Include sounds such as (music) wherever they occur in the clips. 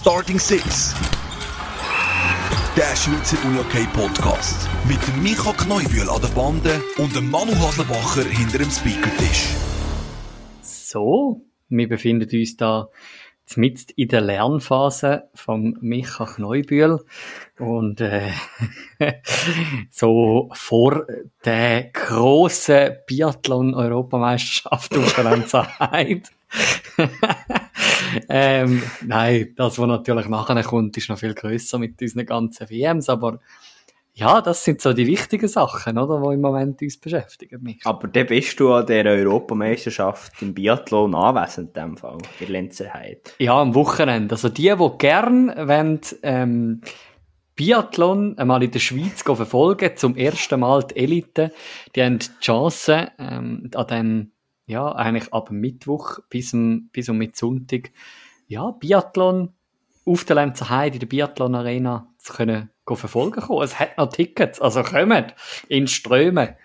Starting Six. Der Schweizer Unihockey Podcast. Mit dem Micha Kneubühl an der Bande und dem Manu Haslebacher hinter dem Speakertisch. So, wir befinden uns da mitten in der Lernphase vom Micha Kneubühl und äh, (laughs) so vor der grossen Biathlon-Europameisterschaft auf der Lenzerheide. (laughs) ähm, nein, das, was natürlich nachher kommt, ist noch viel grösser mit unseren ganzen WMs, aber ja, das sind so die wichtigen Sachen, oder, die im Moment uns beschäftigen. Mich. Aber dann bist du an der Europameisterschaft im Biathlon anwesend, in dem Fall, in Lenzerheide. Ja, am Wochenende. Also die, die gern wollen, ähm, Biathlon einmal in der Schweiz verfolgen, zum ersten Mal die Elite, die haben die Chance, ähm, an dem, ja, eigentlich ab Mittwoch bis, um, bis um mit Sonntag, ja, Biathlon auf der Lenzer Heide in der Biathlon Arena zu können verfolgen kommen. Es hat noch Tickets, also kommen in Strömen.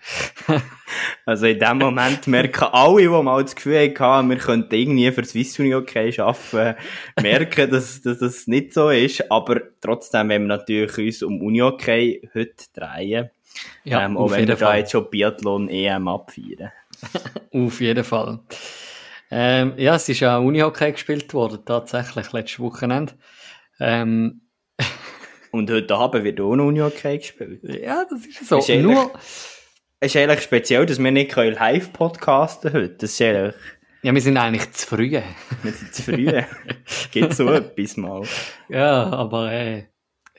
(laughs) also in dem Moment merken alle, die mal das Gefühl hatten, wir könnten irgendwie für Swiss Uni okay arbeiten, merken, dass, dass das nicht so ist. Aber trotzdem, wenn wir natürlich uns um Uni okay heute drehen, ja, ähm, auch wenn wir da jetzt schon Biathlon EM abfeiern. Auf jeden Fall. Ähm, ja, es ist ja Unihockey gespielt worden, tatsächlich, letztes Wochenende. Ähm, (laughs) und heute Abend wird auch noch Unihockey gespielt. Ja, das ist so. Ist Nur... Es ist eigentlich speziell, dass wir nicht live podcasten heute. Das ist eigentlich... Ja, wir sind eigentlich zu früh. wir sind zu früh. (laughs) Geht so etwas mal. Ja, aber äh,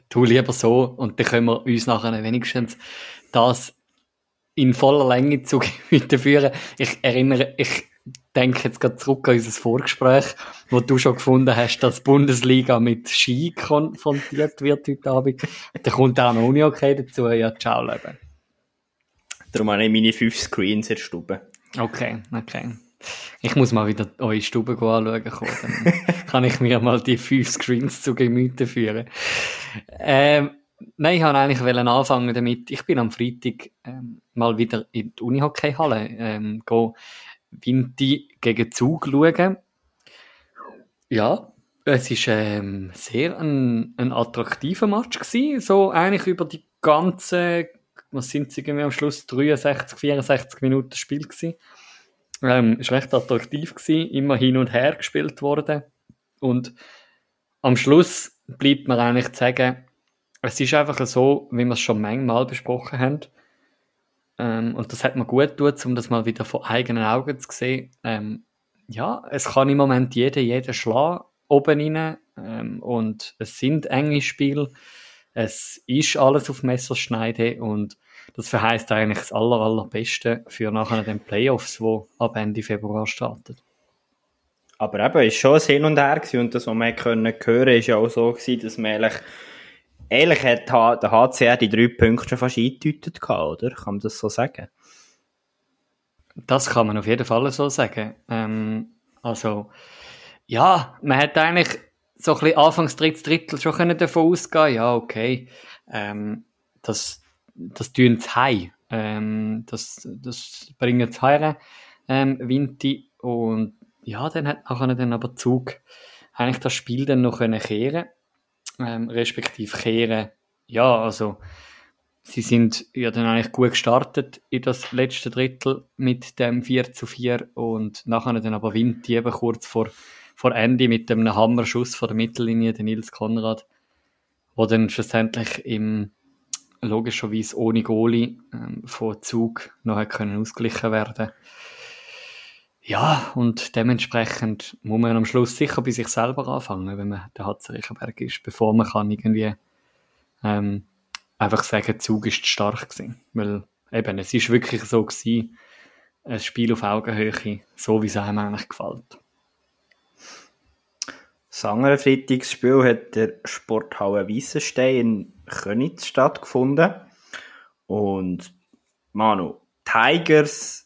tu lieber so und dann können wir uns nachher wenigstens das in voller Länge zu Gemüte (laughs) führen. Ich erinnere, ich denke jetzt gerade zurück an unser Vorgespräch, wo du schon gefunden hast, dass die Bundesliga mit Ski konfrontiert wird heute Abend. Da kommt auch noch Uni-Okay dazu. Ja, ciao, Leben. Darum habe ich meine fünf Screens in der Stube. Okay, okay. Ich muss mal wieder eure Stube anschauen Dann kann ich mir mal die fünf Screens zu Gemüte führen. Ähm, nein, ich wollte eigentlich anfangen damit. Ich bin am Freitag ähm, mal wieder in die Unihockey-Halle ähm, Vinti gegen Zug schauen. Ja, es ist ähm, sehr ein, ein attraktiver Match gewesen, so eigentlich über die ganze, was sind sie am Schluss, 63, 64 Minuten Spiel gewesen. Ähm, ist recht attraktiv gewesen, immer hin und her gespielt worden und am Schluss bleibt mir eigentlich zu sagen, es ist einfach so, wie wir es schon manchmal besprochen haben, ähm, und das hat mir gut tut, um das mal wieder vor eigenen Augen zu sehen. Ähm, ja, es kann im Moment jeder, jeder schlagen, oben rein. Ähm, und es sind enge Spiele. Es ist alles auf Messerschneide und das verheißt eigentlich das aller, allerbeste für nachher den Playoffs, wo ab Ende Februar startet. Aber eben, es war schon ein Hin und Her und das, was man hören konnte, ist ja auch so dass man eigentlich Ehrlich hat der HCR die drei Punkte schon fast eingedeutet oder? Kann man das so sagen? Das kann man auf jeden Fall so sagen. Ähm, also, ja, man hat eigentlich so ein bisschen anfangs drittes Drittel schon können davon ausgehen ja, okay, ähm, das, das tun sie heim. Ähm, das, das bringen sie heim, ähm, Vinti. Und ja, dann hat nachher dann aber Zug eigentlich das Spiel dann noch können kehren ähm, respektive kehren. Ja, also sie sind ja dann eigentlich gut gestartet in das letzte Drittel mit dem 4 zu 4 und nachher dann aber winnt die eben kurz vor, vor Ende mit dem Hammerschuss vor der Mittellinie, der Nils Konrad, wo dann schlussendlich im logischerweise ohne Goalie ähm, von Zug noch können ausgeglichen werden ja, und dementsprechend muss man am Schluss sicher bei sich selber anfangen, wenn man der Hatz Riechenberg ist, bevor man kann irgendwie ähm, einfach sagen, Zug ist stark gewesen. Weil eben, es ist wirklich so gewesen, ein Spiel auf Augenhöhe, so wie es einem eigentlich gefällt. Das andere Freitagsspiel hat der Sporthalle Weissenstein in Könitz stattgefunden. Und Manu, Tigers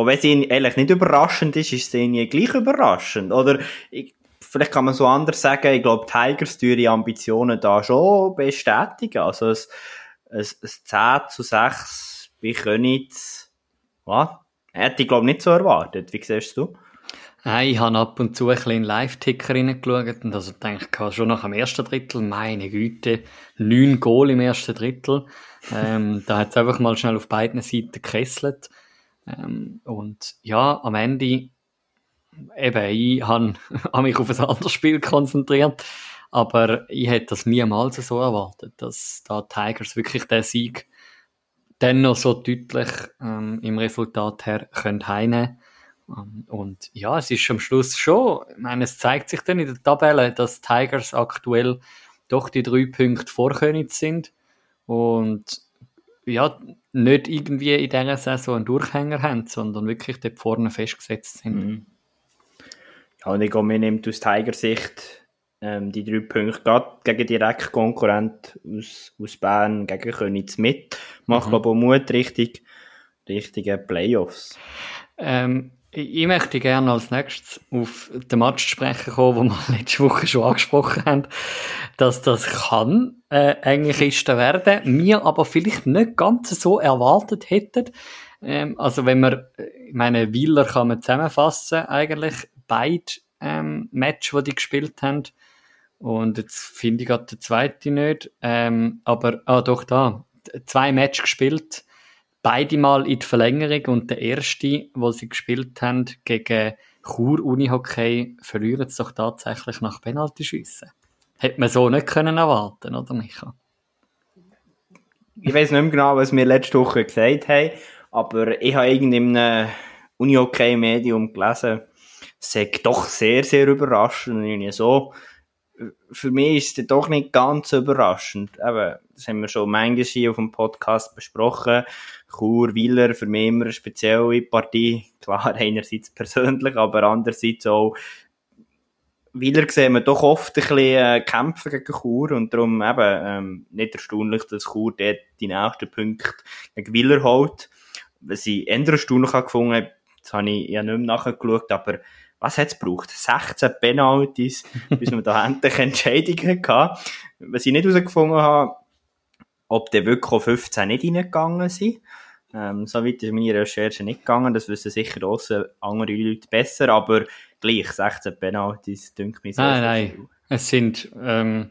und wenn es ihnen ehrlich nicht überraschend ist, ist es ihnen gleich überraschend. Oder ich, vielleicht kann man so anders sagen, ich glaube, Tigers ihre Ambitionen da schon bestätigen. Also ein, ein, ein 10 zu 6 bei Könitz, ja, hätte ich glaube nicht so erwartet. Wie siehst du? Nein, ich habe ab und zu ein bisschen Live-Ticker reingeschaut und also denke schon nach dem ersten Drittel, meine Güte, neun Goal im ersten Drittel. Ähm, da hat es einfach mal schnell auf beiden Seiten gekesselt. Ähm, und ja, am Ende, eben, ich habe (laughs) mich auf ein anderes Spiel konzentriert, aber ich hätte das niemals so erwartet, dass da Tigers wirklich den Sieg dann noch so deutlich ähm, im Resultat her können heimnehmen ähm, und ja, es ist am Schluss schon, ich meine, es zeigt sich dann in der Tabelle, dass Tigers aktuell doch die drei Punkte vor Königs sind. Und ja, nicht irgendwie in dieser Saison einen Durchhänger haben, sondern wirklich dort vorne festgesetzt sind. Mhm. Ja, und ich glaube, mir nimmt aus Tiger-Sicht ähm, die drei Punkte gerade gegen Direktkonkurrent aus, aus Bern, gegen Königs mit. Macht, mhm. glaube ich, Mut richtig, richtige Playoffs. Ähm, ich möchte gerne als nächstes auf den Match sprechen kommen, den wir (laughs) letzte Woche schon angesprochen haben, dass das kann äh, Englischen werden, wir aber vielleicht nicht ganz so erwartet hätten. Ähm, also wenn man, ich meine, Wieler kann man zusammenfassen eigentlich, beide ähm, Match, die die gespielt haben. Und jetzt finde ich gerade den zweiten nicht. Ähm, aber, ah doch, da. Zwei Match gespielt beide Mal in die Verlängerung und der erste, wo sie gespielt haben gegen Chur Unihockey, verlieren sie doch tatsächlich nach Penaltyschüssen. Hätte man so nicht können erwarten, oder Micha? Ich weiß nicht mehr genau, was wir letzte Woche gesagt haben, aber ich habe irgendwie in einem Unihockey-Medium gelesen, es sei doch sehr, sehr überraschend. Und so, für mich ist es doch nicht ganz überraschend. Eben, das haben wir schon manchmal hier auf dem Podcast besprochen. Chur, Wieler, für mich immer eine spezielle Partie. (laughs) Klar, einerseits persönlich, aber andererseits auch Wieler sehen wir doch oft ein bisschen äh, kämpfen gegen Chur und darum eben ähm, nicht erstaunlich, dass Chur dort die nächsten Punkte gegen Wieler holt. Was ich eher erstaunlich gefunden habe, das habe ich ja nicht mehr nachgeschaut, aber was hat es gebraucht? 16 Penalties, (laughs) bis wir da endlich Entscheidungen hatten. Was ich nicht herausgefunden habe, ob der wirklich 15 nicht reingegangen sind. Ähm, so weit ist meine Recherche nicht gegangen, das wissen sicher draussen andere Leute besser, aber gleich 16 Penalties, dünkt mich so. Nein, nein, es sind, ähm,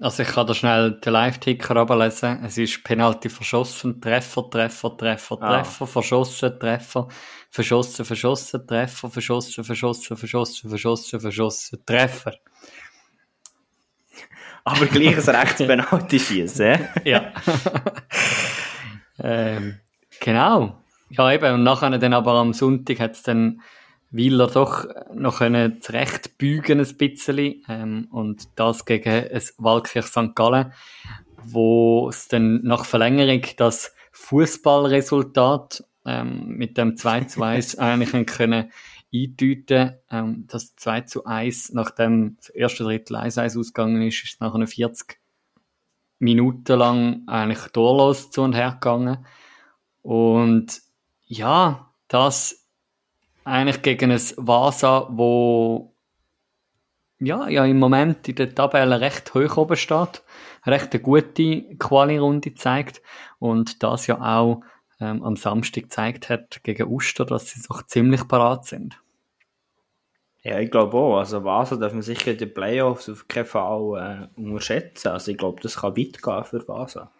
also ich kann da schnell den Live-Ticker ablesen. Es ist Penalty verschossen, Treffer, Treffer, Treffer, ah. Treffer, verschossen, Treffer, verschossen, verschossen, Treffer, verschossen, verschossen, verschossen, verschossen, verschossen, Treffer. (laughs) Aber gleich ein rechts Penalty schießen, (laughs) ja. ähm, genau. Ja, eben. Und nachher dann aber am Sonntag hat es dann Wieler doch noch können zurechtbügen ein bisschen ähm, und das gegen ein Waldkirch St. Gallen, wo es dann nach Verlängerung das Fußballresultat ähm, mit dem 2 zu 1 (laughs) eigentlich können eindeuten ähm, Das 2 zu 1, nachdem das erste Drittel 1-1 ausgegangen ist, ist es nach einer 40 Minuten lang eigentlich torlos zu und her gegangen. Und ja, das eigentlich gegen ein Vasa, wo ja, ja im Moment in der Tabelle recht hoch oben steht, recht eine gute Quali-Runde zeigt und das ja auch ähm, am Samstag gezeigt hat gegen Uster, dass sie doch ziemlich parat sind. Ja, ich glaube auch. Also Vasa darf man sicher in den Playoffs auf keinen Fall äh, unterschätzen. Also ich glaube, das kann weit gehen für Vasa.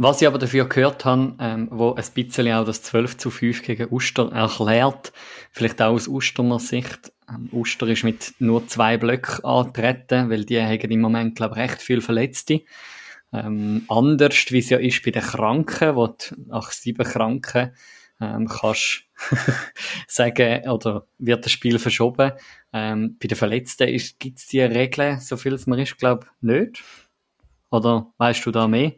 Was ich aber dafür gehört habe, ähm, wo ein bisschen auch das 12 zu 5 gegen Uster erklärt, vielleicht auch aus Usterner Sicht. Ähm, Uster ist mit nur zwei Blöcken antreten, weil die haben im Moment, glaube ich, recht viel Verletzte. Ähm, anders, wie es ja ist bei den Kranken, wo du nach sieben Kranken ähm, kannst (laughs) sagen, oder wird das Spiel verschoben. Ähm, bei den Verletzten gibt es die Regeln, so viel es mir ist, glaube ich, nicht. Oder weißt du da mehr?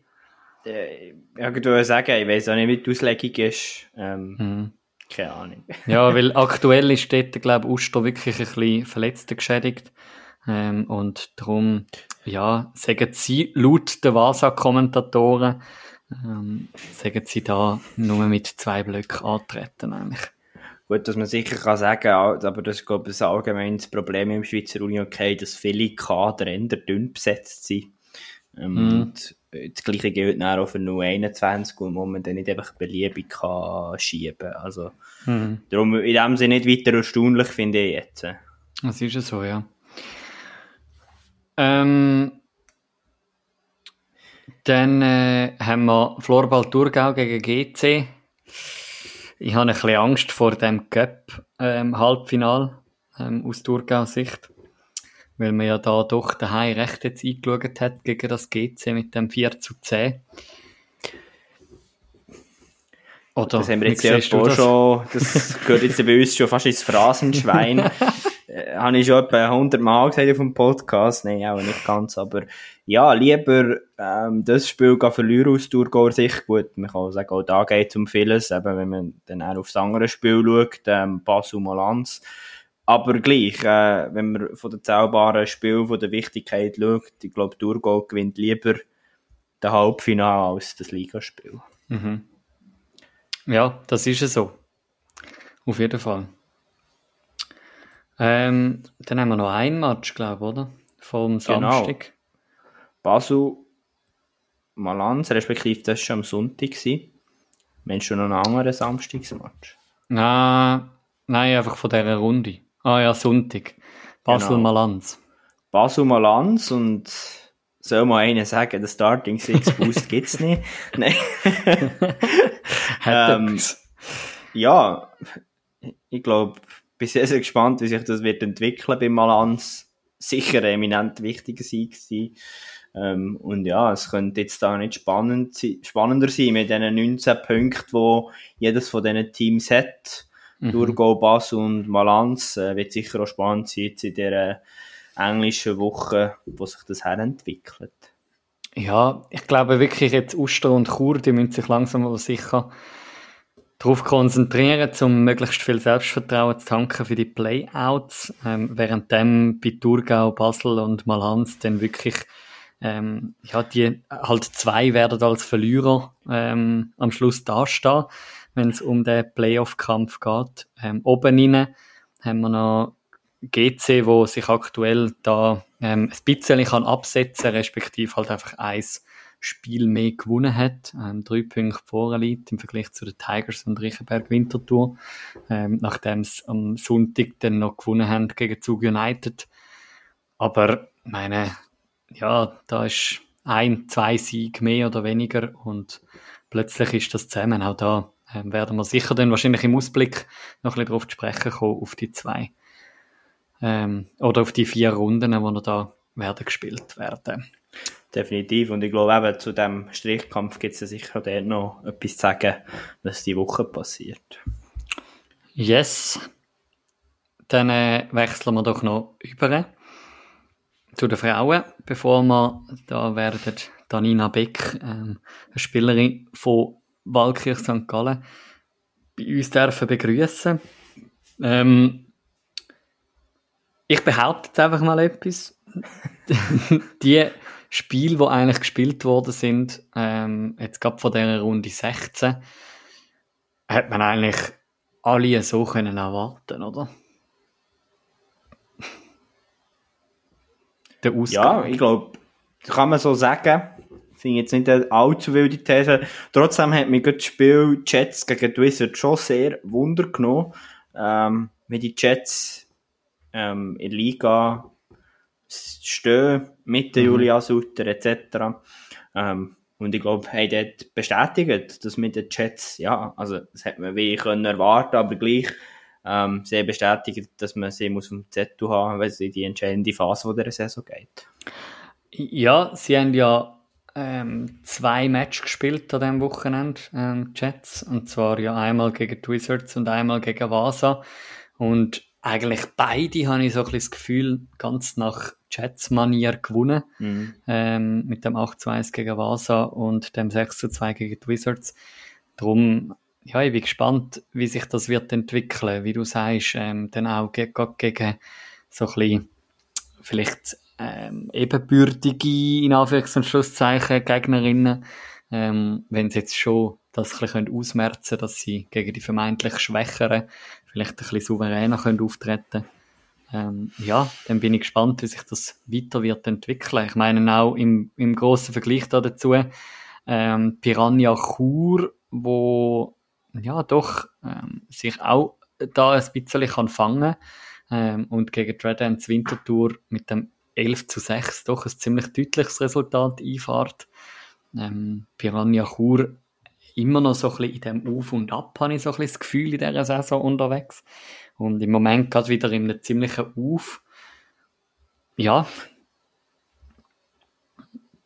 Äh, irgendwo sagen, ich weiß auch nicht, wie die Auslegung ist. Ähm, mhm. Keine Ahnung. ja, weil aktuell ist dort, glaube ich, Uster wirklich ein bisschen verletzt geschädigt. Ähm, und darum, ja, sagen sie laut der Vasa-Kommentatoren, ähm, sagen sie da nur mit zwei Blöcken antreten eigentlich. Gut, dass man sicher kann sagen, aber das ist, glaube ich, ein allgemeines Problem im Schweizer Uni, okay, dass viele Kader eher dünn besetzt sind. Ähm, mhm. Und das gleiche gilt dann auch für 021, wo man dann nicht einfach beliebig kann schieben Also, mhm. darum in dem Sinne nicht weiter erstaunlich, finde ich jetzt. Das ist ja so, ja. Ähm, dann äh, haben wir Florball Thurgau gegen GC. Ich habe ein bisschen Angst vor dem Cup-Halbfinal ähm, ähm, aus Thurgau-Sicht weil man ja da doch daheim recht jetzt eingeschaut hat gegen das GC mit dem 4 zu 10. Oder, das haben wir jetzt ja schon, das gehört jetzt bei uns schon fast ins Phrasenschwein. (laughs) äh, habe ich schon etwa 100 Mal gesagt auf dem Podcast, nein, auch nicht ganz, aber ja, lieber ähm, das Spiel verlieren aus Thurgauer Sicht, gut, man kann auch sagen, auch da geht es um vieles, eben wenn man dann auch aufs andere Spiel schaut, ähm, Basel Malanz, aber gleich, äh, wenn man von den zählbaren Spielen, von der Wichtigkeit schaut, ich glaube, Thurgau gewinnt lieber das Halbfinale als das Ligaspiel. Mhm. Ja, das ist es so. Auf jeden Fall. Ähm, dann haben wir noch ein Match, glaube ich, oder? Vom genau. Samstag. Genau. Basel Malanz, respektive das war am Sonntag. Meinst du noch einen anderen Samstagsmatch? Nein, nein, einfach von dieser Runde. Ah ja, Sonntag. Basel-Malanz. Genau. Basel-Malanz und soll mal einer sagen, der Starting Six (laughs) Boost gibt es nicht. Nein. (laughs) ähm, ja, ich glaube, bin sehr, sehr gespannt, wie sich das wird entwickeln bei Malanz. Sicher ein eminent wichtiger Sieg sein. Ähm, und ja, es könnte jetzt da nicht spannend, spannender sein mit diesen 19 Punkten, die jedes von diesen Teams hat. Mhm. Thurgau, Bass und Malanz äh, wird sicher auch spannend sein jetzt in dieser englischen Woche, wo sich das herentwickelt. Ja, ich glaube wirklich jetzt Uster und Chur, die müssen sich langsam aber sicher darauf konzentrieren, um möglichst viel Selbstvertrauen zu tanken für die Playouts, ähm, währenddem bei Thurgau, Basel und Malanz dann wirklich ähm, ja, die halt zwei werden als Verlierer ähm, am Schluss dastehen wenn es um den Playoff-Kampf geht. Ähm, oben rein haben wir noch GC, wo sich aktuell da ähm, ein bisschen kann absetzen respektive halt einfach eins Spiel mehr gewonnen hat, ähm, drei Punkte vorne liegt im Vergleich zu den Tigers und Riechenberg Winterthur, ähm, nachdem es am Sonntag dann noch gewonnen haben gegen Zug United. Aber meine, ja, da ist ein, zwei Siege mehr oder weniger und plötzlich ist das zusammen auch da ähm, werden wir sicher dann wahrscheinlich im Ausblick noch ein bisschen darauf zu sprechen kommen, auf die zwei ähm, oder auf die vier Runden, die noch da werden gespielt werden. Definitiv. Und ich glaube eben, zu dem Strichkampf gibt es ja sicher dort noch etwas zu sagen, was die Woche passiert. Yes. Dann äh, wechseln wir doch noch über zu den Frauen, bevor wir da werden Danina Beck, ähm, eine Spielerin von Waldkirch St. Gallen bei uns dürfen begrüßen. Ähm, ich behaupte jetzt einfach mal etwas. (laughs) die Spiele, die eigentlich gespielt worden sind, ähm, jetzt gerade von dieser Runde 16, hat man eigentlich alle so können erwarten, oder? Der. Ja, ich glaube, kann man so sagen finde jetzt nicht eine allzu wilde These. Trotzdem hat mich das Spiel Jets gegen die Wizards schon sehr Wunder genommen. Ähm, wie die Jets ähm, in der Liga stehen, mit der mhm. Julia Sutter etc. Ähm, und ich glaube, haben dort bestätigt, dass mit den Jets, ja, also das hätte man wie können erwarten, aber gleich ähm, sehr bestätigt, dass man sie muss vom Zettel haben, weil es in die entscheidende Phase der Saison geht. Ja, sie haben ja ähm, zwei Matches gespielt an diesem Wochenende, ähm, Jets. Und zwar ja einmal gegen die Wizards und einmal gegen Vasa. Und eigentlich beide habe ich so ein bisschen das Gefühl, ganz nach Jets-Manier gewonnen. Mhm. Ähm, mit dem 8 zu 1 gegen Vasa und dem 6 zu 2 gegen die Wizards. Darum, ja, ich bin gespannt, wie sich das wird entwickeln. Wie du sagst, ähm, dann auch gegen, gegen so ein bisschen vielleicht ähm, ebenbürtige, in Anführungs- und Schlusszeichen, Gegnerinnen, ähm, wenn sie jetzt schon das ein bisschen ausmerzen können, dass sie gegen die vermeintlich Schwächeren vielleicht ein bisschen souveräner können auftreten ähm, ja, dann bin ich gespannt, wie sich das weiter wird entwickeln. Ich meine auch im, im grossen Vergleich da dazu, ähm, Piranha Chur, wo ja doch ähm, sich auch da ein bisschen kann fangen ähm, und gegen Red Ends Wintertour mit dem 11 zu 6 doch ein ziemlich deutliches Resultat einfahrt. Ähm, Piranha Chur immer noch so ein bisschen in dem Auf und Ab, habe ich so ein bisschen das Gefühl in dieser Saison unterwegs. Und im Moment gerade wieder in einem ziemlichen Auf. Ja.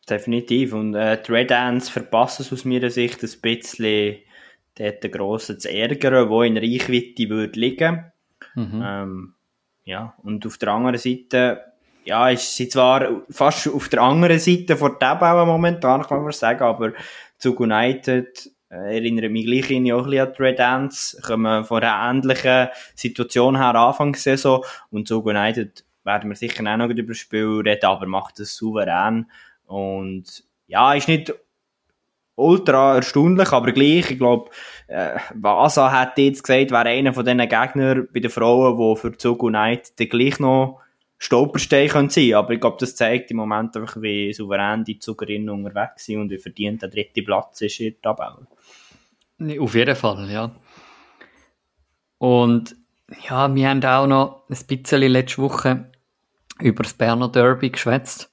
Definitiv. Und äh, die Red Ants verpassen es aus meiner Sicht ein bisschen, dort den Grossen zu ärgern, wo in Reichweite würde liegen. Mhm. Ähm, ja, und auf der anderen Seite, ja, ist sie zwar fast auf der anderen Seite der Tabelle momentan, kann man sagen, aber zu United äh, erinnere mich gleich in auch ein bisschen an die Red Ants, kommen von einer ähnlichen Situation her Anfangssaison und so United werden wir sicher auch noch über das Spiel reden, aber macht es souverän. Und ja, ist nicht ultra erstaunlich, aber gleich, ich glaube, äh, Vasa hat jetzt gesagt, wäre einer von diesen Gegnern bei den Frauen, die für Zug United gleich noch Stolperstein können sein aber ich glaube, das zeigt im Moment einfach, wie souverän die Zugerinnen unterwegs sind und wie verdient der dritte Platz ist in der Tabelle. Auf jeden Fall, ja. Und ja, wir haben auch noch ein bisschen letzte Woche über das Berner Derby geschwätzt.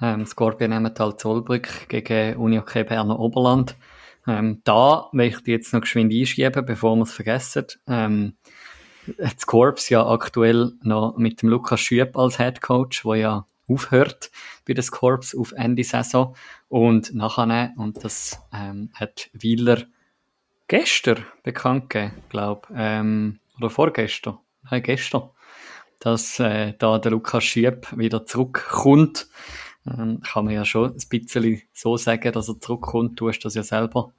Ähm, Scorpion Emmental Zollbrück gegen Unihockey Berner Oberland. Ähm, da möchte ich jetzt noch geschwind einschieben, bevor wir es vergessen. Ähm, das Corps ja aktuell noch mit dem Lukas Schüb als Head Coach, wo ja aufhört bei das Corps auf Ende Saison und nachher und das ähm, hat Wieler gestern bekannt gegeben, glaube ähm, oder vorgestern, nein gestern, dass äh, da der Lukas Schüb wieder zurückkommt. Ähm, kann man ja schon ein bisschen so sagen, dass er zurückkommt. Du hast das ja selber.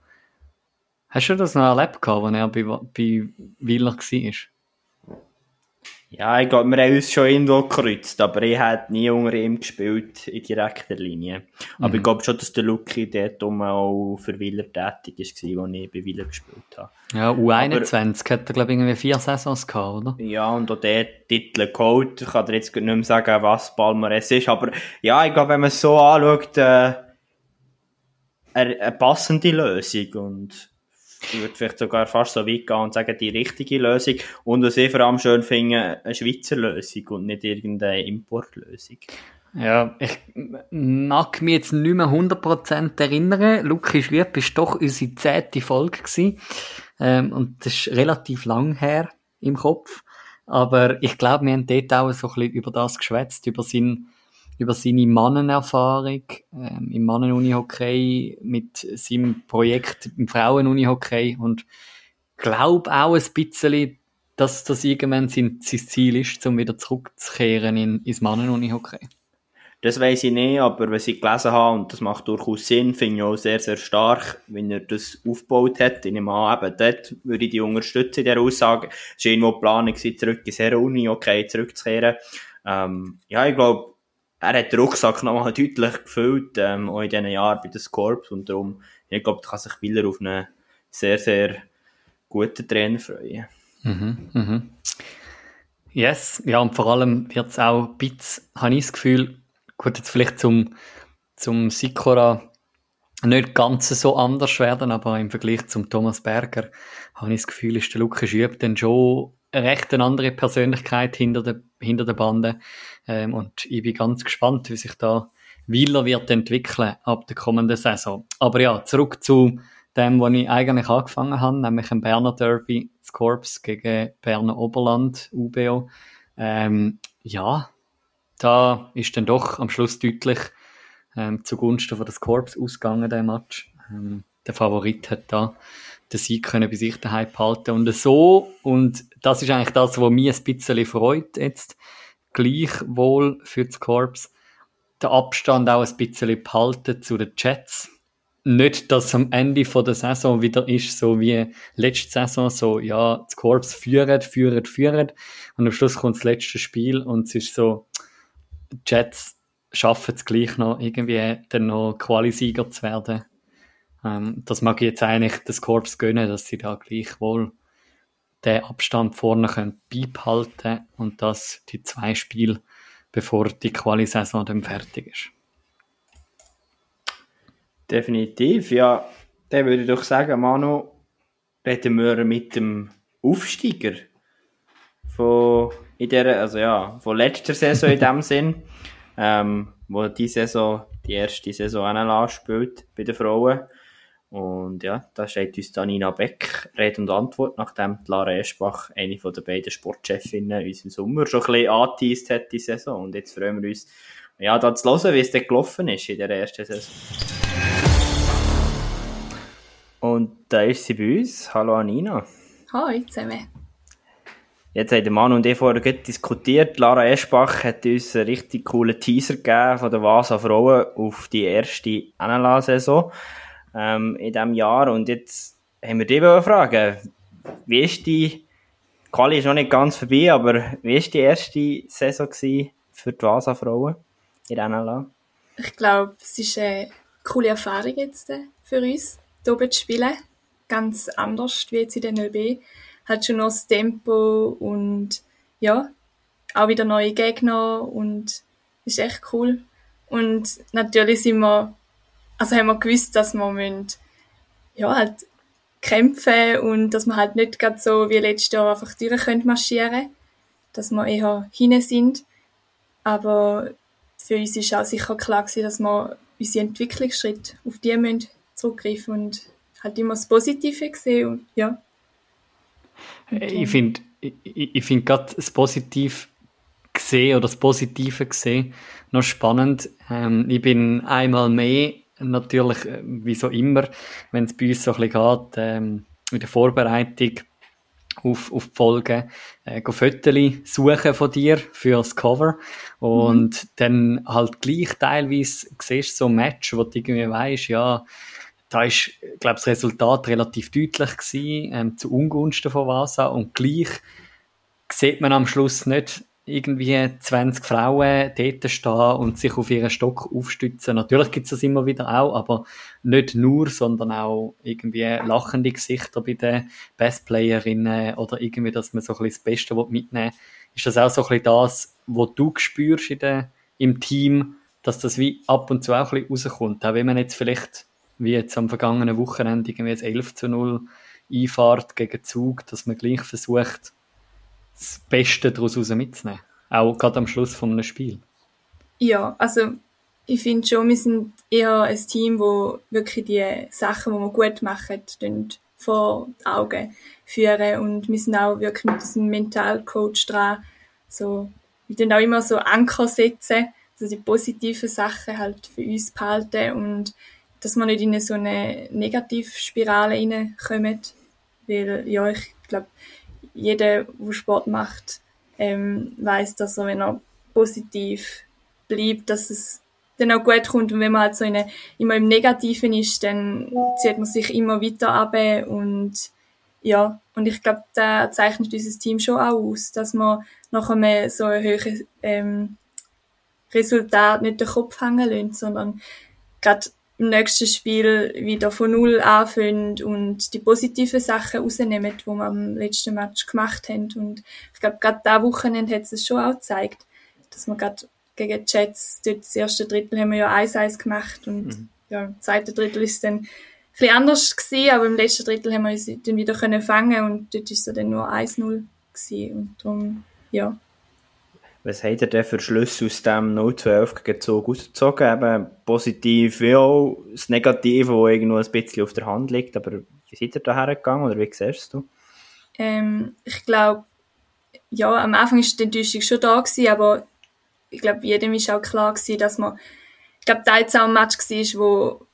Hast du das noch erlebt, als er bei, bei Wieler war? Ja, ich glaube, wir haben uns schon irgendwo gekreuzt, aber ich habe nie unter ihm gespielt in direkter Linie. Aber mhm. ich glaube schon, dass der Lucky dort auch für Wieler tätig war, als ich bei Wieler gespielt habe. Ja, U21 aber, hat er, glaube ich, irgendwie vier Saisons gehabt, oder? Ja, und auch der Titel geholt. Ich kann dir jetzt nicht mehr sagen, was Palmares ist, aber ja, ich glaube, wenn man es so anschaut, äh, eine passende Lösung und ich würde vielleicht sogar fast so weit gehen und sagen, die richtige Lösung. Und was ich vor allem schön finde, eine Schweizer Lösung und nicht irgendeine Importlösung. Ja, ich mag mich jetzt nicht mehr 100% erinnern. Luki Schwieb war doch unsere zehnte Folge gewesen. Ähm, und das ist relativ lang her im Kopf. Aber ich glaube, wir haben dort auch so ein bisschen über das geschwätzt, über seinen über seine Mannenerfahrung ähm, im Mannen-Unihockey mit seinem Projekt im Frauen-Unihockey und glaube auch ein bisschen, dass das irgendwann sein, sein Ziel ist, um wieder zurückzukehren in, ins Mannen-Unihockey. Das weiß ich nicht, aber was ich gelesen habe, und das macht durchaus Sinn, finde ich auch sehr, sehr stark, wenn er das aufgebaut hat. Ich nehme an, eben dort würde ich die unterstützen in dieser Aussage. Es war irgendwo die Planung, zurück ins Uni-Okay zurückzukehren. Ähm, ja, ich glaube, er hat den Rucksack nochmal deutlich gefüllt, ähm, auch in diesen Jahren bei den Scorps und darum, ich glaube, da kann sich Willer auf einen sehr, sehr guten Trainer freuen. Mhm, mhm. Yes, ja, und vor allem wird es auch ein bisschen, habe ich das Gefühl, gut, jetzt vielleicht zum, zum Sikora nicht ganz so anders werden, aber im Vergleich zum Thomas Berger habe ich das Gefühl, ist der Lukas Schüb dann schon recht eine andere Persönlichkeit hinter der, hinter der Bande. Ähm, und ich bin ganz gespannt, wie sich da Wieler wird entwickeln ab der kommenden Saison. Aber ja, zurück zu dem, wo ich eigentlich angefangen habe, nämlich ein Berner Derby, das Corps gegen Berner Oberland, UBO. Ähm, ja, da ist dann doch am Schluss deutlich ähm, zugunsten von des Corps ausgegangen, der Match. Ähm, der Favorit hat da den Sieg können bei sich daheim behalten und so und das ist eigentlich das, was mich ein bisschen freut jetzt gleichwohl für das Korps der Abstand auch ein bisschen behalten zu den Jets. Nicht, dass am Ende von der Saison wieder ist, so wie letzte Saison, so, ja, das Korps führt, führt, führt und am Schluss kommt das letzte Spiel und es ist so, die Jets schaffen es gleich noch, irgendwie dann noch Qualisieger zu werden. Ähm, das mag ich jetzt eigentlich das Korps gönnen, dass sie da gleichwohl den Abstand vorne können beibehalten und das die zwei Spiele, bevor die Quali-Saison dann fertig ist. Definitiv, ja. Dann würde ich doch sagen, Manu, reden wir mit dem Aufsteiger von, in der, also ja, von letzter Saison in dem (laughs) Sinn, ähm, wo die Saison, die erste Saison NLA spielt bei den Frauen. Und ja, da steht uns Danina Beck Rede und Antwort, nachdem Lara Eschbach, eine von den beiden Sportchefinnen, uns im Sommer schon ein bisschen angeteased hat, die Saison. Und jetzt freuen wir uns, ja, da zu hören, wie es denn gelaufen ist in der ersten Saison. Und da ist sie bei uns. Hallo Anina. Hallo zusammen. Jetzt haben der Mann und ich vorher diskutiert. Lara Eschbach hat uns einen richtig coolen Teaser gegeben von der Vasa Frauen auf die erste NLA-Saison ähm, in diesem Jahr. Und jetzt haben wir dich fragen, wie ist die, Quali ist noch nicht ganz vorbei, aber wie ist die erste Saison für die Vasa Frauen in NLA? Ich glaube, es ist eine coole Erfahrung jetzt äh, für uns hier oben zu spielen. Ganz anders wie jetzt in der NLB. Hat schon noch das Tempo und ja, auch wieder neue Gegner und ist echt cool. Und natürlich sind wir, also haben wir gewusst, dass wir müssen, ja, halt kämpfen und dass wir halt nicht gerade so wie letztes Jahr einfach durch können marschieren dass wir eher hinten sind. Aber für uns ist auch sicher klar gewesen, dass wir unsere Entwicklungsschritte auf die müssen zurückgreifen und halt immer das Positive gesehen und ja. Und, ich finde ich, ich find gerade das Positive gesehen oder das Positive gesehen noch spannend. Ähm, ich bin einmal mehr natürlich, äh, wie so immer, wenn es bei uns so ein bisschen geht, ähm, mit der Vorbereitung auf, auf die Folge, äh, Fotos suchen von dir für das Cover und mhm. dann halt gleich teilweise siehst du so ein Match, wo du irgendwie weißt, ja, da ist, glaube das Resultat relativ deutlich gewesen, ähm, zu Ungunsten von Vasa und gleich sieht man am Schluss nicht irgendwie 20 Frauen dort stehen und sich auf ihren Stock aufstützen. Natürlich gibt es das immer wieder auch, aber nicht nur, sondern auch irgendwie lachende Gesichter bei den Bestplayerinnen oder irgendwie, dass man so ein bisschen das Beste mitnehmen will. Ist das auch so ein bisschen das, was du spürst in der, im Team, dass das wie ab und zu auch ein bisschen rauskommt? Auch wenn man jetzt vielleicht, wie jetzt am vergangenen Wochenende, irgendwie jetzt 11 zu 0 Einfahrt gegen Zug, dass man gleich versucht, das Beste daraus mitzunehmen. Auch gerade am Schluss von einem Spiel. Ja, also ich finde schon, wir sind eher ein Team, wo wirklich die Sachen, die wir gut machen, vor die Augen führen und wir sind auch wirklich mit diesem Mentalcoach dran. So, wir tun auch immer so Anker setzen, also die positiven Sachen halt für uns behalten und dass wir nicht in so eine Negativspirale reinkommen. Weil, ja, ich glaube, jeder, der Sport macht, ähm, weiß, dass er, wenn er positiv bleibt, dass es dann auch gut kommt. Und wenn man halt so eine, immer im Negativen ist, dann zieht man sich immer weiter ab und ja, und ich glaube, da zeichnet dieses Team schon auch aus, dass man nachher mehr so ein höheres ähm, Resultat nicht den Kopf hängen lässt, sondern gerade im nächsten Spiel wieder von Null anfangen und die positiven Sachen rausnehmen, die wir am letzten Match gemacht haben. Und ich glaube, gerade da Wochenende hat es schon auch gezeigt, dass wir gerade gegen die Jets, dort das erste Drittel haben wir ja 1-1 gemacht und mhm. ja, im zweiten Drittel ist es dann ein bisschen anders gewesen, aber im letzten Drittel haben wir uns dann wieder können fangen und dort ist es dann nur 1-0 gewesen und darum, ja, was habt ihr denn für Schlüsse aus dem 0 zu 11 gegen Zug ausgezogen? Eben positiv wie auch das Negative, das irgendwo ein bisschen auf der Hand liegt. Aber wie seid ihr da hergegangen oder wie siehst du? Ähm, ich glaube, ja, am Anfang war die Enttäuschung schon da, gewesen, aber ich glaube, jedem war auch klar gewesen, dass man, ich glaube, jetzt auch ein Match war, wo,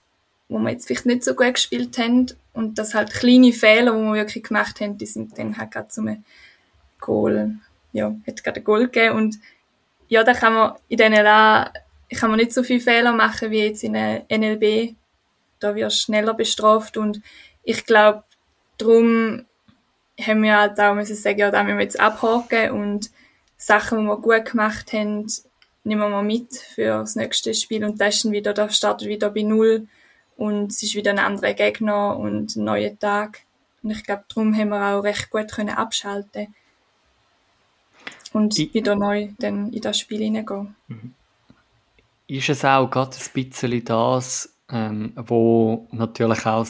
wo wir jetzt vielleicht nicht so gut gespielt haben und dass halt kleine Fehler, die wir wirklich gemacht haben, die sind dann halt gerade zu einem Goal ja, hat gerade ein Goal gegeben und ja, da kann man in der NLA kann man nicht so viele Fehler machen wie jetzt in der NLB. Da wirst du schneller bestraft und ich glaube, darum haben wir halt auch müssen sagen, ja, da müssen wir jetzt abhaken und Sachen, die wir gut gemacht haben, nehmen wir mit für das nächste Spiel und das ist wieder, da startet wieder bei Null und es ist wieder ein anderer Gegner und ein neuer Tag Und ich glaube, darum haben wir auch recht gut können abschalten und Ich- wieder neu dann in das Spiel hineingehen. Ist es auch gerade ein bisschen das, ähm, wo natürlich auch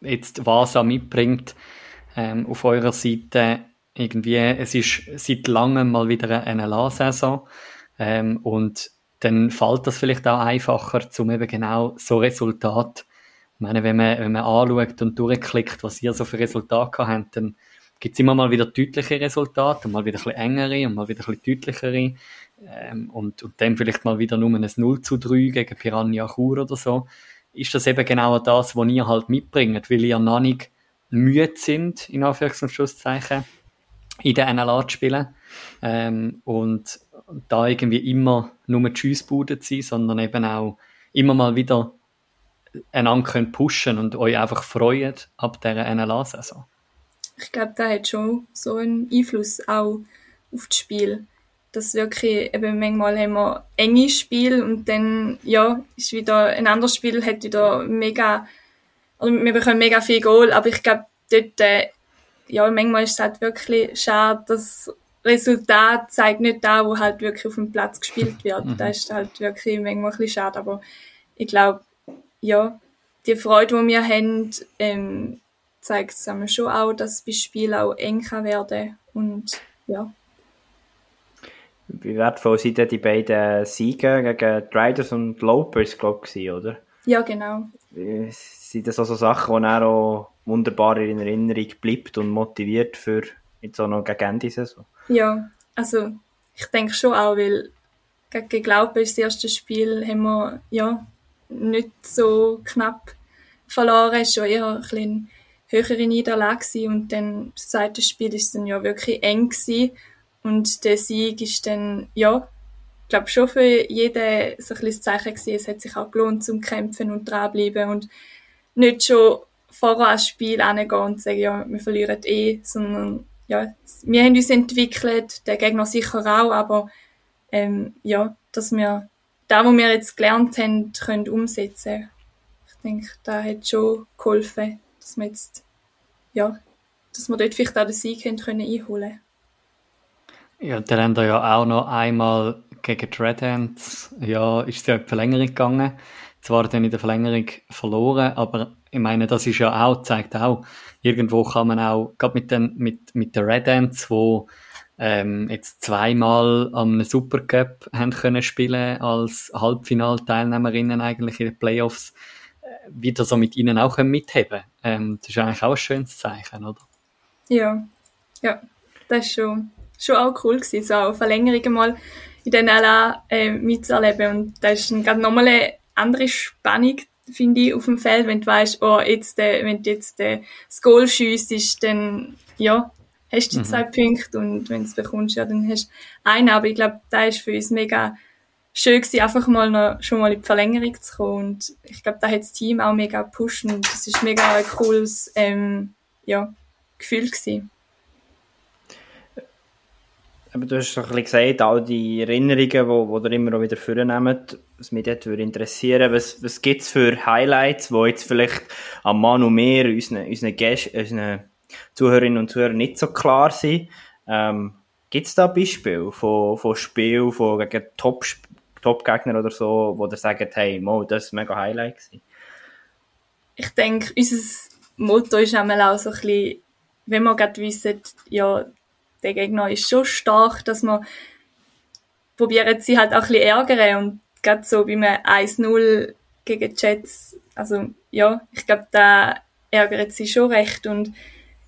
jetzt Vasa mitbringt ähm, auf eurer Seite? Irgendwie, es ist seit langem mal wieder eine NLA-Saison ähm, und dann fällt das vielleicht auch einfacher, um eben genau so Resultat. Ich meine, wenn man, wenn man anschaut und durchklickt, was ihr so für Resultate gehabt habt, dann gibt es immer mal wieder deutliche Resultate mal wieder ein bisschen engere und mal wieder ein bisschen deutlichere. Ähm, und, und dann vielleicht mal wieder nur ein 0 zu 3 gegen Piranha Chur oder so. Ist das eben genau das, was ihr halt mitbringt, weil ihr noch nicht müde sind, in Anführungs- und Schlusszeichen, in der NLA zu spielen. Ähm, und da irgendwie immer nur die Schiessbude zu sein, sondern eben auch immer mal wieder einander pushen und euch einfach freut ab dieser NLA-Saison. Ich glaube, das hat schon so einen Einfluss auch auf das Spiel. Dass wirklich, eben manchmal haben wir enge Spiel und dann, ja, ist wieder ein anderes Spiel, hat wieder mega, oder wir bekommen mega viel Goal, aber ich glaube, dort, äh, ja, manchmal ist es halt wirklich schade, das Resultat zeigt nicht da, wo halt wirklich auf dem Platz gespielt wird. Das ist halt wirklich manchmal ein bisschen schade, aber ich glaube, ja, die Freude, die wir haben, ähm, zeigt es einmal schon auch, dass das Spiel auch eng kann werden und ja. Wie wertvoll sind denn die beiden Siege gegen die Riders und Lopers, glaube ich, oder? Ja, genau. Sind das also Sachen, die auch wunderbar in Erinnerung bleibt und motiviert für jetzt auch noch gegen Ende Saison? Ja, also ich denke schon auch, weil gegen Glaube ist das erste Spiel haben wir ja nicht so knapp verloren, war schon eher ein bisschen höhere Niederlage gewesen. und dann das zweite Spiel ist dann ja wirklich eng gewesen. und der Sieg ist dann ja ich glaube schon für jeden so ein bisschen Zeichen gewesen. Es hat sich auch gelohnt zum Kämpfen und dranbleiben und nicht schon vorher ans Spiel angehen und sagen, ja, wir verlieren eh, sondern ja, wir haben uns entwickelt, der Gegner sicher auch, aber ähm, ja, dass wir da, wo wir jetzt gelernt haben, können umsetzen. Ich denke, da hat schon geholfen, dass wir jetzt ja, dass wir dort vielleicht auch den Sieg haben können einholen. Ja, dann haben ja auch noch einmal gegen die Red Ants, ja, ist die Verlängerung gegangen. Zwar dann in der Verlängerung verloren, aber ich meine, das ist ja auch, zeigt auch, irgendwo kann man auch, gerade mit den, mit, mit den Red Ants, wo ähm, jetzt zweimal am Supercup haben können spielen als Halbfinalteilnehmerinnen eigentlich in den Playoffs, wieder so mit ihnen auch können mitheben. Ähm, das ist eigentlich auch ein schönes Zeichen, oder? Ja, ja, das ist schon, schon auch cool gewesen, so auch Verlängerungen mal in den LA äh, mitzuerleben. Und das ist gerade nochmal eine andere Spannung, finde ich, auf dem Feld, wenn du weißt, oh, jetzt, äh, wenn du jetzt äh, das Goal schiessest, dann, ja, hast du die zwei Punkte. Und wenn du es bekommst, ja, dann hast du einen, aber ich glaube, da ist für uns mega schön gewesen, einfach mal noch, schon mal in die Verlängerung zu kommen und ich glaube, da hat das Team auch mega gepusht und das ist mega ein cooles, ähm, ja, Gefühl gewesen. Aber du hast doch ein bisschen gesagt, all die Erinnerungen, wo, wo ihr immer auch wieder vornehmt, was mich dort würde interessieren, was, was gibt es für Highlights, die jetzt vielleicht am Mann und mehr unseren, unseren, Gästen, unseren Zuhörerinnen und Zuhörern nicht so klar sind? Ähm, gibt es da Beispiele von, von Spielen, von gegen Top, Top-Gegner oder so, wo ihr sagt, hey, Mo, das war mega Highlight gewesen? ich denke, unser Motto ist auch so ein bisschen, wenn wir gerade wissen, ja, der Gegner ist schon stark, dass wir probieren, sie halt auch ein bisschen ärgern und gerade so bei einem 1-0 gegen Jets, also ja, ich glaube, da ärgert sie schon recht und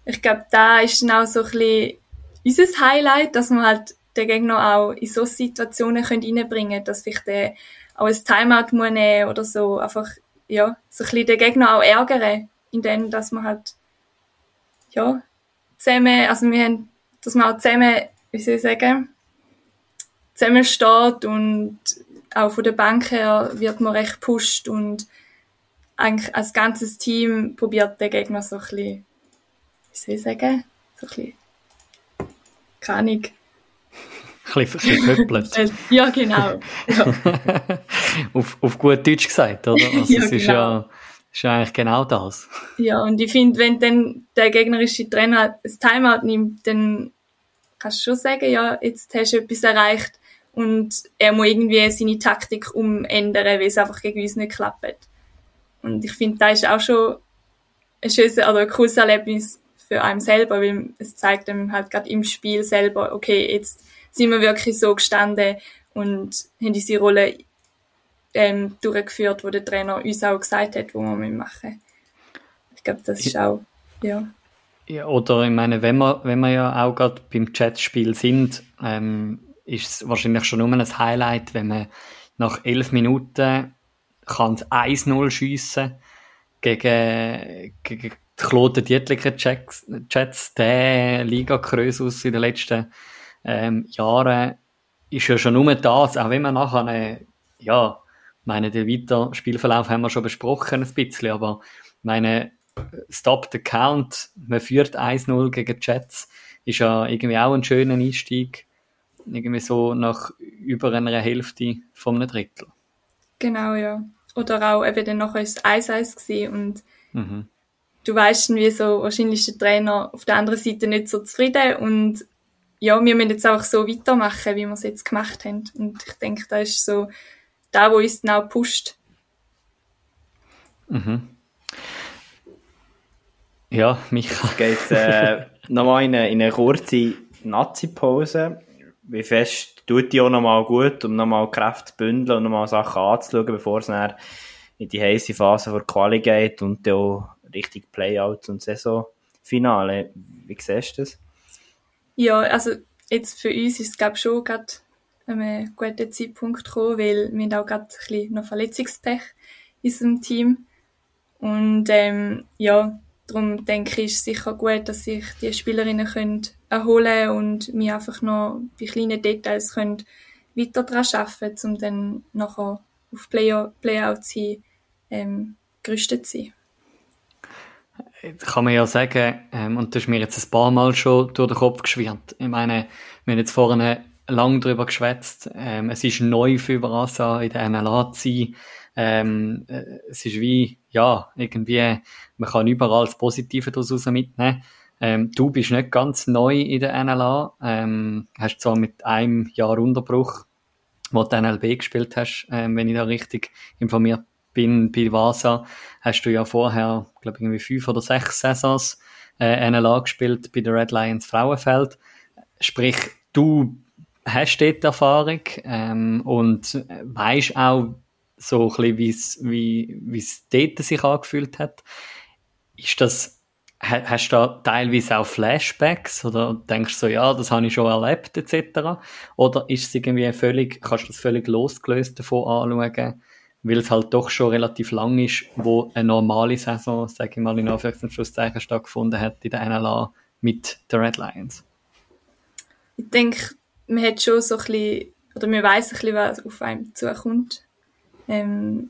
ich glaube, da ist dann auch so ein bisschen unser Highlight, dass wir halt den Gegner auch in so Situationen können reinbringen dass vielleicht der auch ein Timeout muss nehmen oder so, einfach, ja, so ein bisschen den Gegner auch ärgern, indem, dass man halt, ja, zusammen, also wir haben, dass man auch zusammen, wie soll ich sagen, zusammen steht und auch von der Bank her wird man recht pusht und eigentlich als ganzes Team probiert der Gegner so ein bisschen, wie soll ich sagen, so ein bisschen, keine Ahnung, bisschen, ein bisschen verpöppelt. ja, genau. Ja. (laughs) auf, auf gut Deutsch gesagt, oder? Also (laughs) Ja, es ist genau. ja, ist eigentlich genau das. Ja, und ich finde, wenn dann der gegnerische Trainer ein Timeout nimmt, dann kannst du schon sagen, ja, jetzt hast du etwas erreicht und er muss irgendwie seine Taktik umändern, weil es einfach gegen uns nicht klappt. Und ich finde, das ist auch schon ein schönes oder ein cooles Erlebnis für einen selber, weil es zeigt einem halt gerade im Spiel selber, okay, jetzt sind wir wirklich so gestanden und haben diese Rolle ähm, durchgeführt, wo der Trainer uns auch gesagt hat, wo wir machen müssen. Ich glaube, das ist auch, ja. Ja, oder ich meine, wenn wir, wenn wir ja auch gerade beim Chatspiel sind, ähm, ist es wahrscheinlich schon nur ein Highlight, wenn man nach elf Minuten kann 1-0 schiessen gegen, gegen die Kloten Dietliker Chats, der Liga Krösus in den letzten ähm, Jahren ist ja schon nur das, auch wenn man nachher eine, ja, meine, den weiteren Spielverlauf haben wir schon besprochen ein bisschen, aber meine, Stop the Count, man führt 1-0 gegen Jets, ist ja irgendwie auch ein schöner Einstieg, irgendwie so nach über einer Hälfte von einem Drittel. Genau, ja. Oder auch eben dann nachher ist es 1-1 und mhm. du weißt wie so, wahrscheinlich ist der Trainer auf der anderen Seite nicht so zufrieden und ja, wir müssen jetzt auch so weitermachen, wie wir es jetzt gemacht haben. Und ich denke, da ist so da, wo uns dann auch pusht. Mhm. Ja, Micha. Es geht äh, (laughs) nochmal in eine, in eine kurze Nazi-Pause. Wie fest tut die auch nochmal gut, um nochmal Kräfte zu bündeln und nochmal Sachen anzuschauen, bevor es dann in die heiße Phase vor Quali geht und dann auch richtig Playouts und Saisonfinale. Wie siehst du das? Ja, also jetzt für uns ist es glaube ich schon gerade einem guten Zeitpunkt gekommen, weil wir haben auch gerade ein bisschen noch Verletzungspech in unserem Team. Und ähm, ja, darum denke ich, ist es sicher gut, dass sich die Spielerinnen können erholen und wir einfach noch bei kleinen Details können weiter daran arbeiten, um dann nachher auf Playout, Playout hin ähm, gerüstet zu sein. Kann man ja sagen, ähm, und das ist mir jetzt ein paar Mal schon durch den Kopf geschwirrt. Ich meine, wir haben jetzt vorhin lang darüber geschwätzt. Ähm, es ist neu für Barassa in der NLA zu sein. Ähm, äh, es ist wie, ja, irgendwie, man kann überall das Positive daraus mitnehmen. Ähm, du bist nicht ganz neu in der NLA, ähm, hast zwar mit einem Jahr Unterbruch, wo du NLB gespielt hast, ähm, wenn ich da richtig informiert bin, bei Vasa, hast du ja vorher, glaube irgendwie fünf oder sechs Saisons äh, NLA gespielt bei der Red Lions Frauenfeld. Sprich, du hast dort Erfahrung ähm, und weißt auch so ein bisschen, wie es dort sich angefühlt hat. Ist das, hast du da teilweise auch Flashbacks oder denkst du so, ja, das habe ich schon erlebt etc. Oder ist es irgendwie völlig, kannst du das völlig losgelöst davon anschauen, weil es halt doch schon relativ lang ist, wo eine normale Saison, sage ich mal in Anführungszeichen, stattgefunden hat in der NLA mit den Red Lions? Ich denke, man hat schon so ein bisschen, oder man weiß ein bisschen, was auf einem zukommt. Ähm,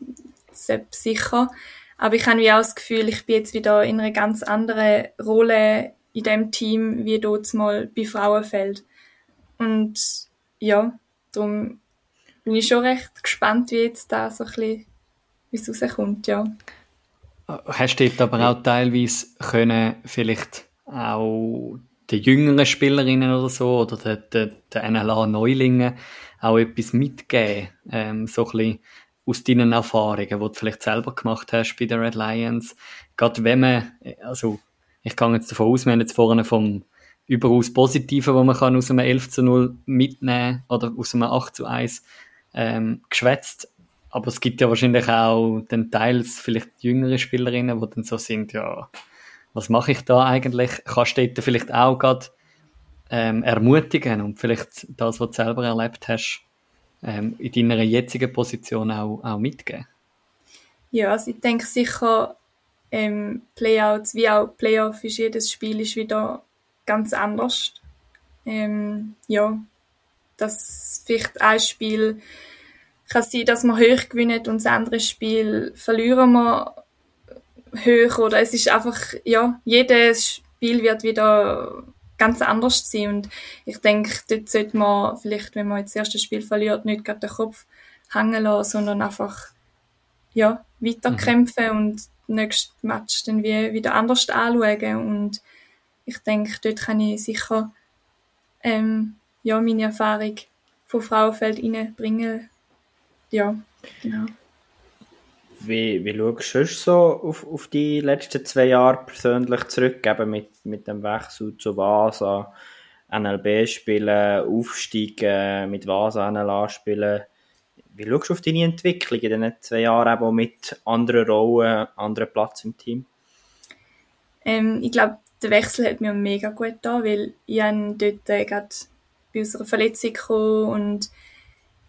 selbst sicher. Aber ich habe wie auch das Gefühl, ich bin jetzt wieder in einer ganz anderen Rolle in dem Team, wie dort mal bei Frauenfeld. Und ja, darum bin ich schon recht gespannt, wie jetzt da so ein bisschen, wie es rauskommt, ja. Hast du dort aber auch teilweise können vielleicht auch den jüngeren Spielerinnen oder so, oder den, den, den NLA-Neulingen auch etwas mitgeben, ähm, so ein bisschen aus deinen Erfahrungen, die du vielleicht selber gemacht hast bei den Red Lions. Gerade wenn man, also ich kann jetzt davon aus, wir haben jetzt vorne vom überaus Positiven, wo man kann aus einem 11 zu 0 mitnehmen oder aus einem 8 zu 1 ähm, geschwätzt. Aber es gibt ja wahrscheinlich auch den Teils vielleicht jüngere Spielerinnen, die dann so sind, ja, was mache ich da eigentlich? Kannst du dort vielleicht auch gerade ähm, ermutigen und vielleicht das, was du selber erlebt hast, ähm, in deiner jetzigen Position auch, auch mitgeben? Ja, also ich denke sicher, ähm, Playouts wie auch Playoff ist jedes Spiel ist wieder ganz anders. Ähm, ja, dass vielleicht ein Spiel kann sein, dass wir hoch gewinnen und das andere Spiel verlieren wir hoch oder es ist einfach, ja, jedes Spiel wird wieder ganz anders sein. Und ich denke, dort sollte man vielleicht, wenn man jetzt das erste Spiel verliert, nicht gerade den Kopf hängen lassen, sondern einfach, ja, weiterkämpfen mhm. und nächsten Match dann wie, wieder anders anschauen. Und ich denke, dort kann ich sicher ähm, ja, meine Erfahrung vom Frauenfeld reinbringen. Ja, genau. Wie, wie schaust du so auf, auf die letzten zwei Jahre persönlich zurück, eben mit, mit dem Wechsel zu Vasa, NLB spielen, aufsteigen, mit Vasa NLA spielen? Wie schaust du auf deine Entwicklung in diesen zwei Jahren eben mit anderen Rollen, anderen Platz im Team? Ähm, ich glaube, der Wechsel hat mir mega gut da, weil ich dort äh, gerade bei unserer Verletzung gekommen und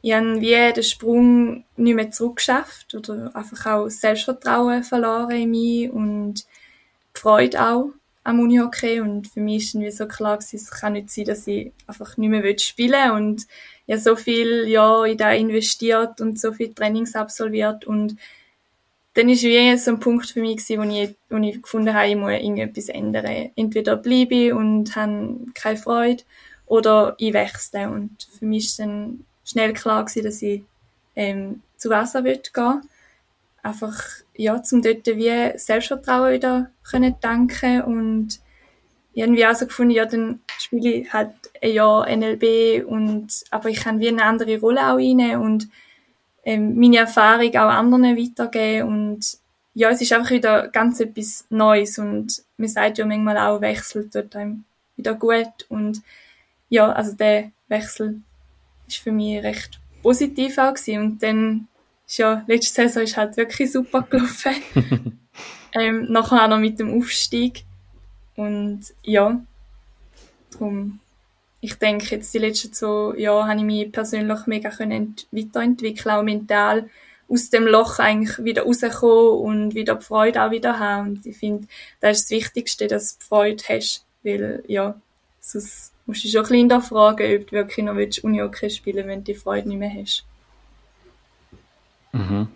ich habe wie den Sprung nicht mehr zurückgeschafft oder einfach auch das Selbstvertrauen verloren in mich und die Freude auch am Unihockey und für mich dann so klar gewesen, es kann nicht sein, dass ich einfach nicht mehr spielen will und ja so viel ja in da investiert und so viel Trainings absolviert und dann ist wie so ein Punkt für mich gewesen, wo ich, wo ich gefunden habe, ich muss irgendetwas ändern. Entweder bleibe ich und habe keine Freude oder ich wechsle und für mich ist dann schnell klar gewesen, dass ich ähm, zu Wasser gehen will. Einfach, ja, zum dort wie Selbstvertrauen wieder können danken und irgendwie auch so gefunden, ja, dann spiele ich halt ein Jahr NLB und, aber ich kann wie eine andere Rolle auch rein und ähm, meine Erfahrung auch anderen weitergeben und ja, es ist einfach wieder ganz etwas Neues und man sagt ja manchmal auch, Wechsel tut einem wieder gut und ja, also der Wechsel ist für mich recht positiv auch gewesen. Und dann ist ja, letzte Saison ist halt wirklich super gelaufen. (laughs) ähm, nachher auch noch mit dem Aufstieg. Und ja, darum, ich denke, jetzt die letzten zwei Jahre habe ich mich persönlich mega können weiterentwickeln, auch mental aus dem Loch eigentlich wieder rauskommen und wieder die Freude auch wieder haben. Und ich finde, das ist das Wichtigste, dass du Freude hast, weil, ja, sonst musst du schon ein bisschen fragen, ob du wirklich noch Uni-Hockey spielen wenn du die Freude nicht mehr hast. Mhm.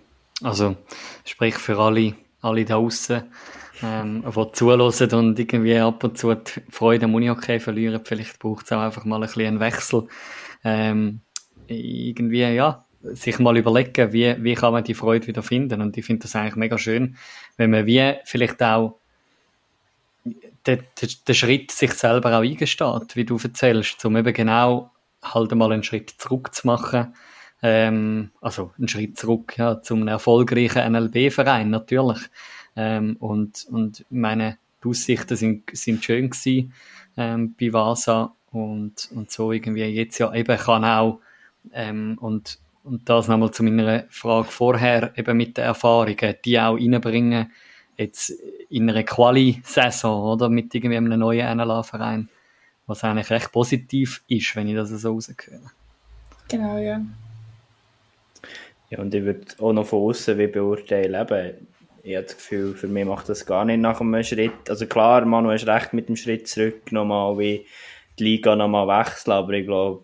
Also, sprich für alle, alle da draußen, ähm, die zulassen und irgendwie ab und zu die Freude am Uni-Hockey verlieren. Vielleicht braucht es auch einfach mal ein bisschen einen Wechsel. Ähm, irgendwie, ja, sich mal überlegen, wie, wie kann man die Freude wieder finden. Und ich finde das eigentlich mega schön, wenn man wie vielleicht auch der, der, der Schritt sich selber auch eingesteht, wie du erzählst, um eben genau halt mal einen Schritt zurück zu machen. Ähm, also einen Schritt zurück ja, zum erfolgreichen NLB-Verein natürlich. Ähm, und, und meine die Aussichten sind, sind schön gewesen ähm, bei Vasa und, und so irgendwie jetzt ja eben kann auch ähm, und, und das nochmal zu meiner Frage vorher eben mit den Erfahrungen, die auch reinbringen, jetzt in einer Quali-Saison, oder? Mit irgendwie einem neuen NLA-Verein. Was eigentlich recht positiv ist, wenn ich das so rausgehöre. Genau, ja. Ja, und ich würde auch noch von außen wie beurteilen, eben, ich habe das Gefühl, für mich macht das gar nicht nach einem Schritt. Also klar, Manu hast recht mit dem Schritt zurück, nochmal wie die Liga nochmal wechseln, aber ich glaube,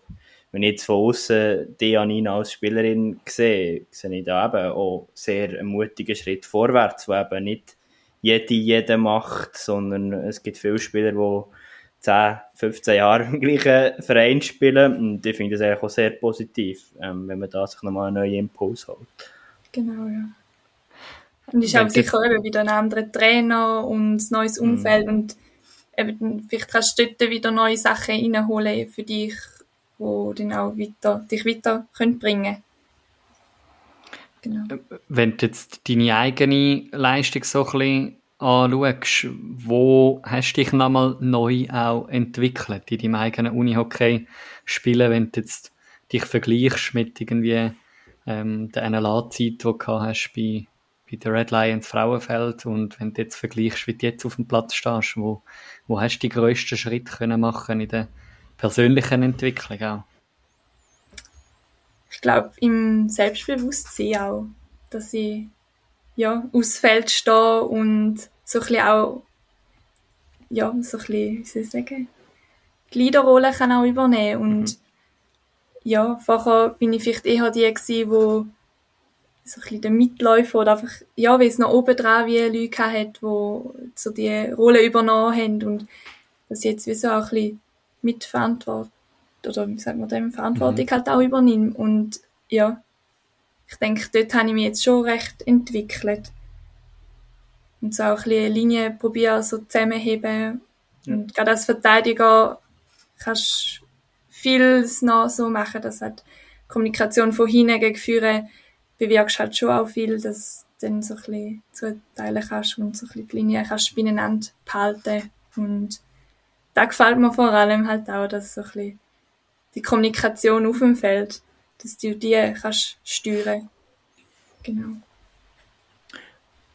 wenn ich jetzt von außen Dianina als Spielerin sehe, sehe ich da eben auch sehr einen mutigen Schritt vorwärts, wo eben nicht jede, jede macht, sondern es gibt viele Spieler, die 10, 15 Jahre im gleichen Verein spielen und ich finde das eigentlich auch sehr positiv, ähm, wenn man da sich nochmal einen neuen Impuls holt. Genau, ja. Und ich habe sicher eben wieder einen anderen Trainer und ein neues Umfeld mhm. und eben, vielleicht kannst du dort wieder neue Sachen reinholen für dich, die dann auch weiter, dich weiter können bringen Genau. Äh, wenn du jetzt deine eigene Leistung so ein bisschen anschaust, wo hast du dich nochmal neu auch entwickelt in deinem eigenen Unihockey-Spielen, wenn du jetzt dich vergleichst mit irgendwie ähm, der NLA-Zeit, die du hast bei, bei den Red Lions Frauenfeld und wenn du jetzt vergleichst, wie du jetzt auf dem Platz stehst, wo, wo hast du die grössten Schritte können machen in der persönlichen Entwicklung auch? Ich glaube, im Selbstbewusstsein auch, dass ich ja, aufs Feld stehe und so ein bisschen auch, ja, so ein bisschen, wie soll ich sagen, die Leaderrolle kann auch übernehmen und mhm. ja, vorher bin ich vielleicht eher die gewesen, wo so ein bisschen der Mitläufer oder einfach, ja, weil es noch oben dran wie Leute hat, die so die Rolle übernommen haben und dass ich jetzt wie so auch ein bisschen mitverantwortet oder wie sagt man dem, Verantwortung mhm. halt auch übernimmt. Und ja, ich denke, dort habe ich mich jetzt schon recht entwickelt. und so auch ein bisschen Linien probieren, so zusammenheben. Und gerade als Verteidiger kannst du vieles noch so machen, dass halt Kommunikation von hinten gegen Führen bewirkst halt schon auch viel, dass du dann so ein bisschen zuteilen kannst und so ein bisschen die Linie kannst beieinander behalten. Und da gefällt mir vor allem halt auch, dass so ein bisschen die Kommunikation auf dem Feld, dass du die kannst steuern. Genau.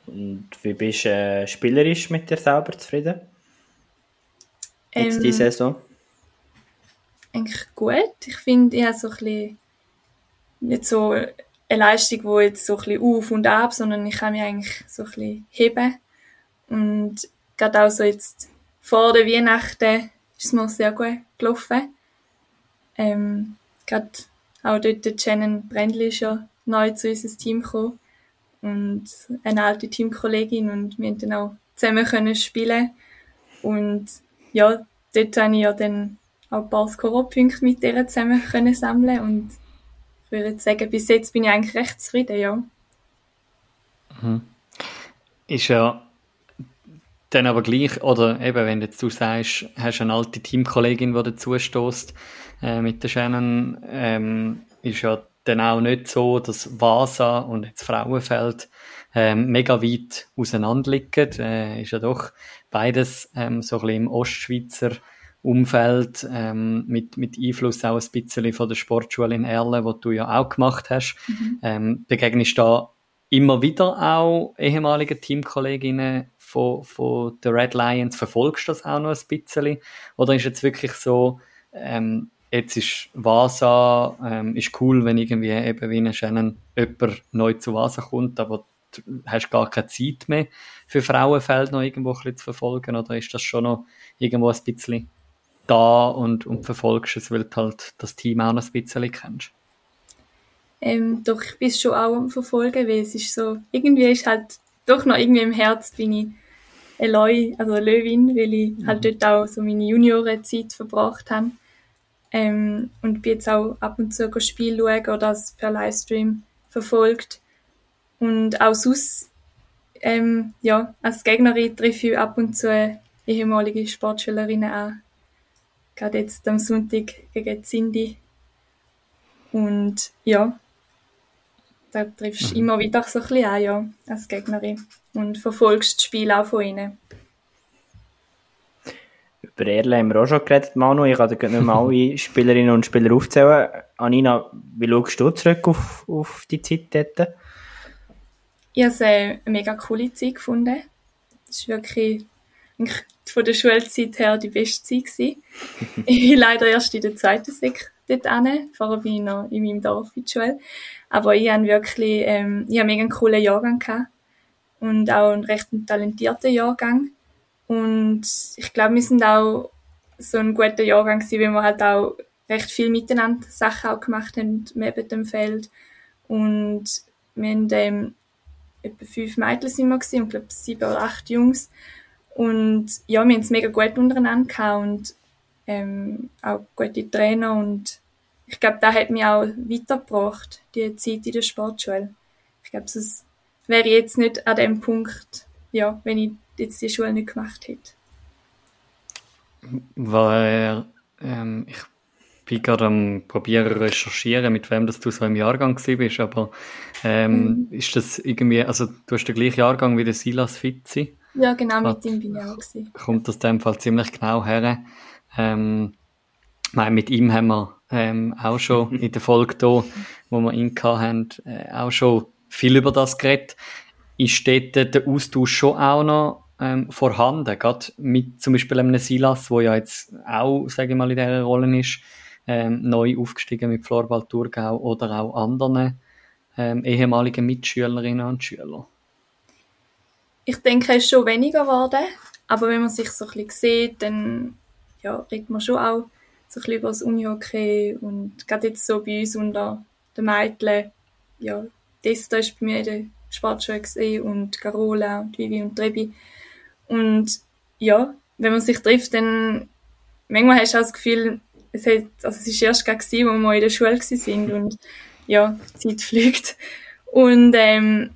Und wie bist du äh, spielerisch mit dir selber zufrieden? Jetzt Ähm, die Saison? eigentlich gut. Ich finde, ich habe so ein bisschen nicht so eine Leistung, die jetzt so ein bisschen auf und ab, sondern ich kann mich eigentlich so ein bisschen heben. Und gerade auch so jetzt vor der Weihnachten ist es mir sehr gut gelaufen. Ähm, gerade auch dort der Shannon Brendli ist ja neu zu unserem Team gekommen. Und eine alte Teamkollegin und wir haben dann auch zusammen können spielen. Und ja, dort habe ich ja dann auch ein paar Scorerpunkte mit ihr zusammen können sammeln und ich würde sagen, bis jetzt bin ich eigentlich recht zufrieden, ja. Ist ja dann aber gleich, oder eben, wenn jetzt du sagst, hast eine alte Teamkollegin, die dazu stößt, äh, mit der Shannon, ähm, ist ja dann auch nicht so, dass Vasa und jetzt Frauenfeld ähm, mega weit auseinander liegen. Äh, ist ja doch beides ähm, so ein bisschen im Ostschweizer Umfeld ähm, mit, mit Einfluss auch ein bisschen von der Sportschule in Erlen, wo du ja auch gemacht hast. Ähm, begegnest da immer wieder auch ehemalige Teamkolleginnen von, von der Red Lions? Verfolgst du das auch noch ein bisschen? Oder ist jetzt wirklich so, ähm, jetzt ist Vasa, ähm, ist cool, wenn irgendwie eben wie eine Shannon jemand neu zu Vasa kommt, aber du hast gar keine Zeit mehr für Frauenfeld noch irgendwo ein bisschen zu verfolgen? Oder ist das schon noch irgendwo ein bisschen da und, und verfolgst es, weil du halt das Team auch noch ein bisschen kennst? Ähm, doch ich bin schon auch am Verfolgen, weil es ist so, irgendwie ist halt doch noch irgendwie im Herz bin ich Eloy, also Löwin, weil ich halt dort auch so meine Juniorenzeit verbracht habe. Ähm, und bin jetzt auch ab und zu Spiel schauen oder das per Livestream verfolgt. Und auch sonst, ähm, ja, als Gegnerin treffe ich ab und zu ehemalige Sportschülerinnen an. Gerade jetzt am Sonntag gegen Cindy. Und ja, da triffst du immer wieder so ein bisschen an, ja, als Gegnerin. Und verfolgst das Spiel auch von ihnen. Über Erle haben wir auch schon geredet, Manu. Ich kann dir nicht mehr alle (laughs) Spielerinnen und Spieler aufzählen. Anina, wie schaust du zurück auf, auf die Zeit dort? Ich habe es äh, eine mega coole Zeit gefunden. Es war wirklich von der Schulzeit her die beste Zeit. Gewesen. ich (laughs) bin (laughs) leider erst in der zweiten Sek dort hin. Vorher bin ich noch in meinem Dorf in der Schule. Aber ich habe wirklich, ähm, ich habe mega einen coolen Jahrgang gehabt. Und auch einen recht talentierten Jahrgang. Und ich glaube, wir sind auch so ein guter Jahrgang gewesen, weil wir halt auch recht viel miteinander Sachen auch gemacht haben neben dem Feld. Und wir haben ähm, etwa fünf Mädchen sind wir gewesen, und glaube sieben oder acht Jungs. Und ja, wir haben es mega gut untereinander gehabt und ähm, auch gute Trainer und ich glaube, das hat mich auch weitergebracht, die Zeit in der Sportschule. Ich glaube, sonst wäre ich jetzt nicht an dem Punkt, ja, wenn ich jetzt die Schule nicht gemacht hätte. Weil ähm, ich bin gerade am probieren recherchieren, mit wem das du so im Jahrgang gewesen bist, aber ähm, ist das irgendwie, also du hast den gleichen Jahrgang wie der Silas Fitzi, Ja, genau, mit ihm bin ich auch gewesen. kommt das in dem Fall ziemlich genau her. Ähm, meine, mit ihm haben wir ähm, auch schon (laughs) in der Folge da, wo wir ihn gehabt haben, äh, auch schon viel über das geredet. Ist dort der Austausch schon auch noch ähm, vorhanden, gerade mit zum Beispiel einem Silas, wo ja jetzt auch, sage ich mal, in dieser Rolle ist, ähm, neu aufgestiegen mit Florbal Thurgau oder auch anderen ähm, ehemaligen Mitschülerinnen und Schülern. Ich denke, es ist schon weniger geworden, aber wenn man sich so ein bisschen sieht, dann ja, redet man schon auch so ein bisschen über das Unihockey und gerade jetzt so bei uns unter den Mädchen, ja, Desta ist bei mir in der Sportschule gewesen und Carola und Vivi und Trebi. Und ja, wenn man sich trifft, dann manchmal hast du auch das Gefühl, es, hat, also es ist erst gerade gewesen, wo wir in der Schule sind und ja, die Zeit fliegt. Und ähm,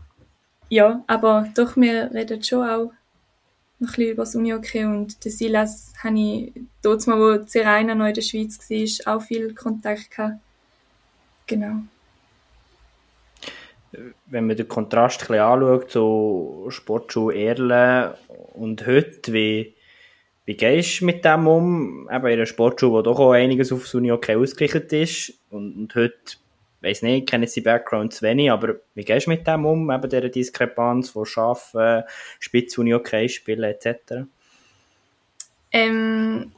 ja, aber doch, wir reden schon auch noch ein bisschen über das Uni-Hockey und den Silas habe ich dort mal, wo Serena noch in der Schweiz war, auch viel Kontakt gehabt. Genau. Wenn man den Kontrast ein bisschen anschaut, so Sportschule Erle und heute, wie, wie gehst du mit dem um? Eben in einer Sportschule, wo doch auch einiges auf das Uni-Hockey ausgerichtet ist und, und heute weiß nicht, ich kenne die Background zu wenig, aber wie gehst du mit dem um, eben dieser Diskrepanz von Arbeiten, Spitzuni okay spielen etc.? Ähm,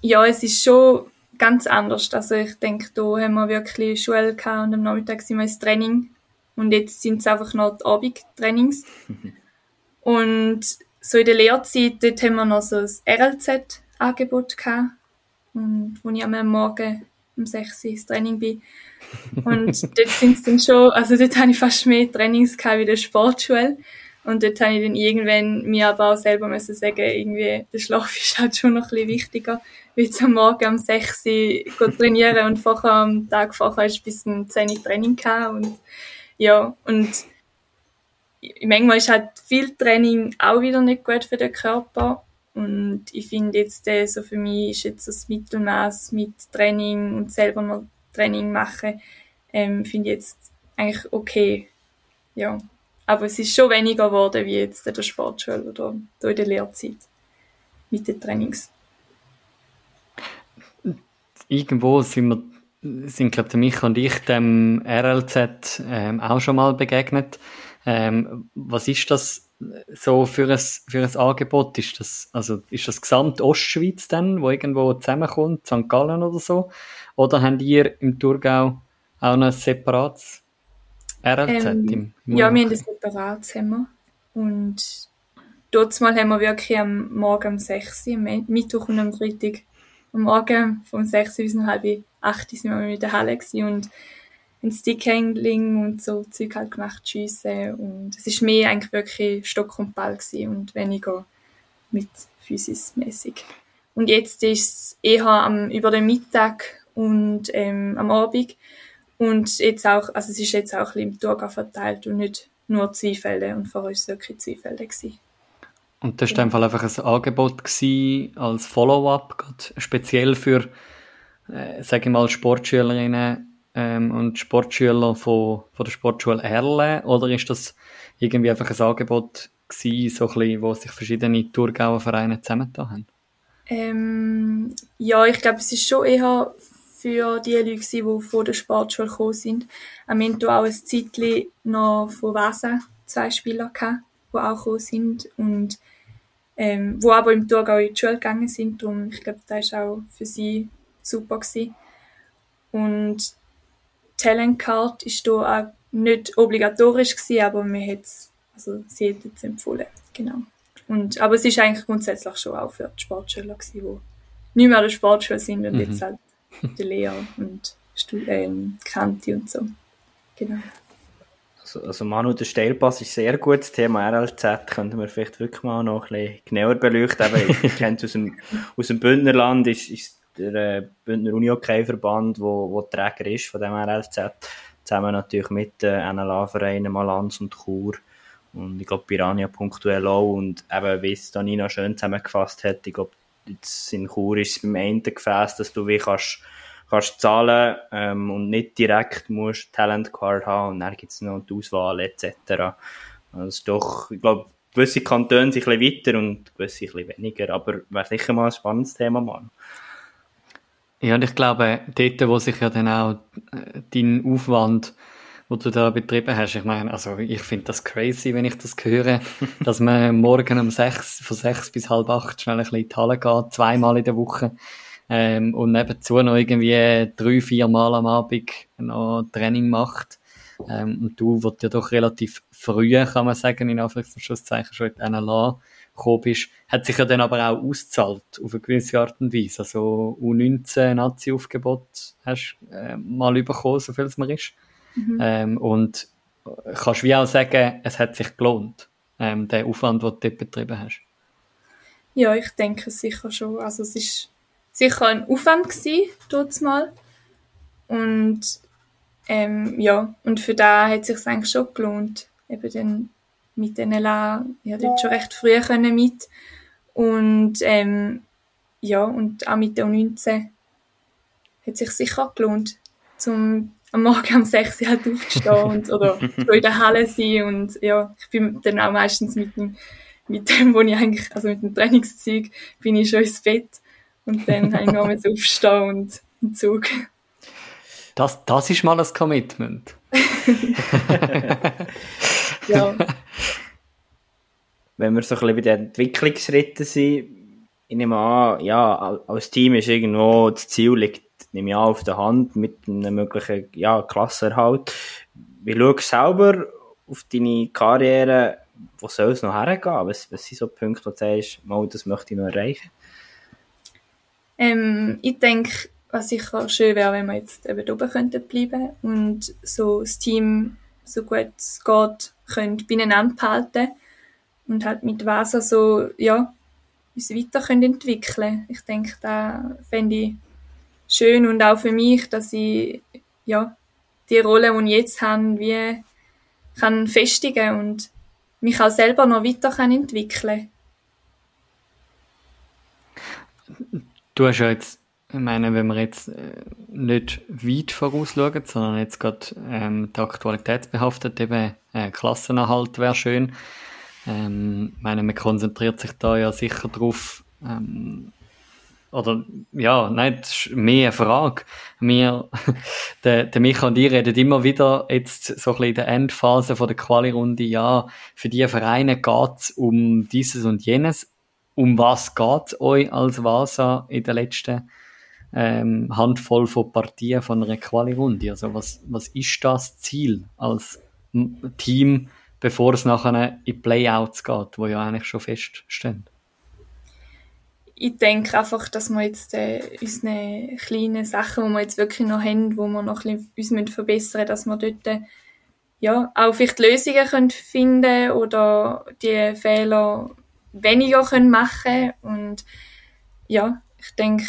ja, es ist schon ganz anders. Also ich denke, da haben wir wirklich Schule gehabt und am Nachmittag sind wir ins Training und jetzt sind es einfach noch die Abendtrainings. (laughs) und so in der Lehrzeit, dort haben wir noch so ein RLZ-Angebot gehabt und wo ich am Morgen um 6 Uhr ins Training bin. Und (laughs) dort sind dann schon, also dort habe ich fast mehr Trainings gehabt wie der Sportschule. Und dort habe ich dann irgendwann mir aber auch selber müssen sagen, irgendwie, der Schlaf (laughs) ist halt schon noch ein bisschen wichtiger, wie jetzt am Morgen um 6 Uhr trainieren und vorher am Tag vorher ist bis um 10 Uhr Training gehabt. Und, ja, und manchmal ist halt viel Training auch wieder nicht gut für den Körper. Und ich finde jetzt, äh, so für mich ist jetzt das Mittelmaß mit Training und selber noch Training machen, ähm, finde ich jetzt eigentlich okay. Ja. Aber es ist schon weniger geworden wie jetzt in der Sportschule oder in der Lehrzeit mit den Trainings. Irgendwo sind wir, sind glaube ich, und ich dem RLZ ähm, auch schon mal begegnet. Ähm, was ist das so für ein, für ein Angebot? Ist das, also, ist das gesamt Ostschweiz dann, wo irgendwo zusammenkommt, St. Gallen oder so? Oder habt ihr im Thurgau auch noch ein separates RLZ? Ähm, im, im ja, wir haben ein separates haben Und dort mal haben wir wirklich am Morgen um 6 Uhr, am Mittwoch und am Freitag, am Morgen vom 6 Uhr bis um halb 8 Uhr sind wir mit der Halle und ein Stickhandling und so Zeug halt gemacht, Schiessen und es ist mehr eigentlich wirklich Stock und Ball gewesen und weniger mit Physis-mäßig. Und jetzt ist es eher am, über den Mittag und ähm, am Abend. Und jetzt auch, also es ist jetzt auch ein bisschen im Thurgau verteilt und nicht nur Zweifelder. Und vorher war es wirklich Zweifelder. Gewesen. Und das war genau. einfach ein Angebot gewesen, als Follow-up, speziell für, äh, sage ich mal, Sportschülerinnen ähm, und Sportschüler von, von der Sportschule Erle? Oder ist das irgendwie einfach ein Angebot gewesen, so ein bisschen, wo sich verschiedene Thurgauer Vereine zusammengetan haben? Ähm, ja, ich glaube, es ist schon eher für die Leute, die von der Sportschule gekommen sind. Wir hatten auch ein Zeitchen noch von Wesen zwei Spieler gehabt, die auch gekommen sind und ähm, wo aber im Thurgau in die Schule gegangen sind. Darum, ich glaube, das war auch für sie super. Gewesen. Und Talent Card ist hier auch nicht obligatorisch gewesen, aber wir hätten also sie hätten es empfohlen. Genau. Und, aber es ist eigentlich grundsätzlich schon auch für die Sportschüler gewesen, die nicht mehr an der Sportschule sind und mhm. jetzt halt die Lehrer und ähm, Kanti und so. Genau. Also, also Manu, der Steilpass ist sehr gut. Das Thema RLZ könnten wir vielleicht wirklich mal noch ein bisschen genauer beleuchten. Aber ich (laughs) kenne es aus dem, aus dem Bündnerland, ist, ist der äh, Bündner Uni-Hockey-Verband, wo, wo Träger ist von dem RLZ, zusammen natürlich mit den äh, NLA-Vereinen Malanz und Chur und ich glaube Piranha punktuell auch und eben, wie es Danina schön zusammengefasst hat, ich glaube, jetzt in Chur ist es beim Ende Gefäß, dass du wie kannst, kannst zahlen ähm, und nicht direkt musst Talent Card haben und dann gibt es noch die Auswahl etc. Also doch, ich glaube, gewisse Kantone sind ein bisschen weiter und gewisse ein bisschen weniger, aber wäre sicher mal ein spannendes Thema, Mann. Ja, und ich glaube, dort, wo sich ja dann auch äh, dein Aufwand, wo du da betrieben hast, ich meine, also ich finde das crazy, wenn ich das höre, (laughs) dass man morgen um sechs, von sechs bis halb acht schnell ein bisschen in die Halle geht, zweimal in der Woche, ähm, und nebenzu noch irgendwie drei, vier Mal am Abend noch Training macht. Ähm, und du, wo ja doch relativ früh, kann man sagen, in Anführungszeichen schon in die NLA gekommen bist, hat sich ja dann aber auch ausgezahlt, auf eine gewisse Art und Weise. Also U19 Nazi-Aufgebot hast du äh, mal bekommen, so viel es mir ist. Mhm. Ähm, und kannst wie auch sagen, es hat sich gelohnt, ähm, der Aufwand, den du dort betrieben hast. Ja, ich denke sicher schon. Also es ist sicher ein Aufwand gewesen, dort mal. Und ähm, ja, und für da hat es sich eigentlich schon gelohnt, eben dann mit den LA, ja, dort schon recht früh können mit. Und, ähm, ja, und auch mit der U19 hat sich sicher gelohnt, zum am Morgen um 6 Uhr halt aufzustehen und, oder (laughs) so in der Halle sein und ja, ich bin dann auch meistens mit dem, mit dem, wo ich eigentlich, also mit dem Trainingszeug, bin ich schon ins Bett und dann habe ich noch mal aufstehen und einen Zug. Das, das ist mal ein Commitment. (laughs) ja. (laughs) Wenn wir so ein bisschen bei den Entwicklungsschritten sind, ich nehme an, ja, als Team ist irgendwo das Ziel liegt, nehme ich an, auf der Hand mit einem möglichen ja, Klassenerhalt. Wie schaust du selber auf deine Karriere, wo soll es noch hergehen? Was, was sind so Punkte, wo du sagst, mal, das möchte ich noch erreichen? Ähm, ich denke, was sicher schön wäre, wenn wir jetzt eben oben könnten bleiben und so das Team so gut es geht, können beieinander behalten und halt mit Vasa so, ja, uns weiter können entwickeln. Ich denke, da fände ich schön und auch für mich, dass ich, ja, die Rolle, die ich jetzt habe, wie kann festigen und mich auch selber noch weiter kann entwickeln. Du hast ja jetzt ich meine, wenn wir jetzt äh, nicht weit vorausschauen, sondern jetzt gerade ähm, die Aktualitätsbehaftet eben äh, Klassenerhalt wäre schön. Ähm, ich meine, man konzentriert sich da ja sicher drauf, ähm, oder ja, nein, das ist mehr eine Frage. Wir, (laughs) der, der Micha und ich reden immer wieder jetzt so ein bisschen in der Endphase von der Quali-Runde, ja, für die Vereine geht's um dieses und jenes. Um was geht's euch als Vasa in den letzten ähm, Handvoll von Partien von einer Quali-Runde. Also was, was ist das Ziel als Team, bevor es nachher in Playouts geht, wo ja eigentlich schon feststehen? Ich denke einfach, dass wir jetzt äh, unsere kleinen Sachen, die wir jetzt wirklich noch haben, wo wir noch ein bisschen uns verbessern müssen, dass wir dort äh, ja, auch vielleicht Lösungen können finden oder die Fehler weniger können machen und ja, ich denke,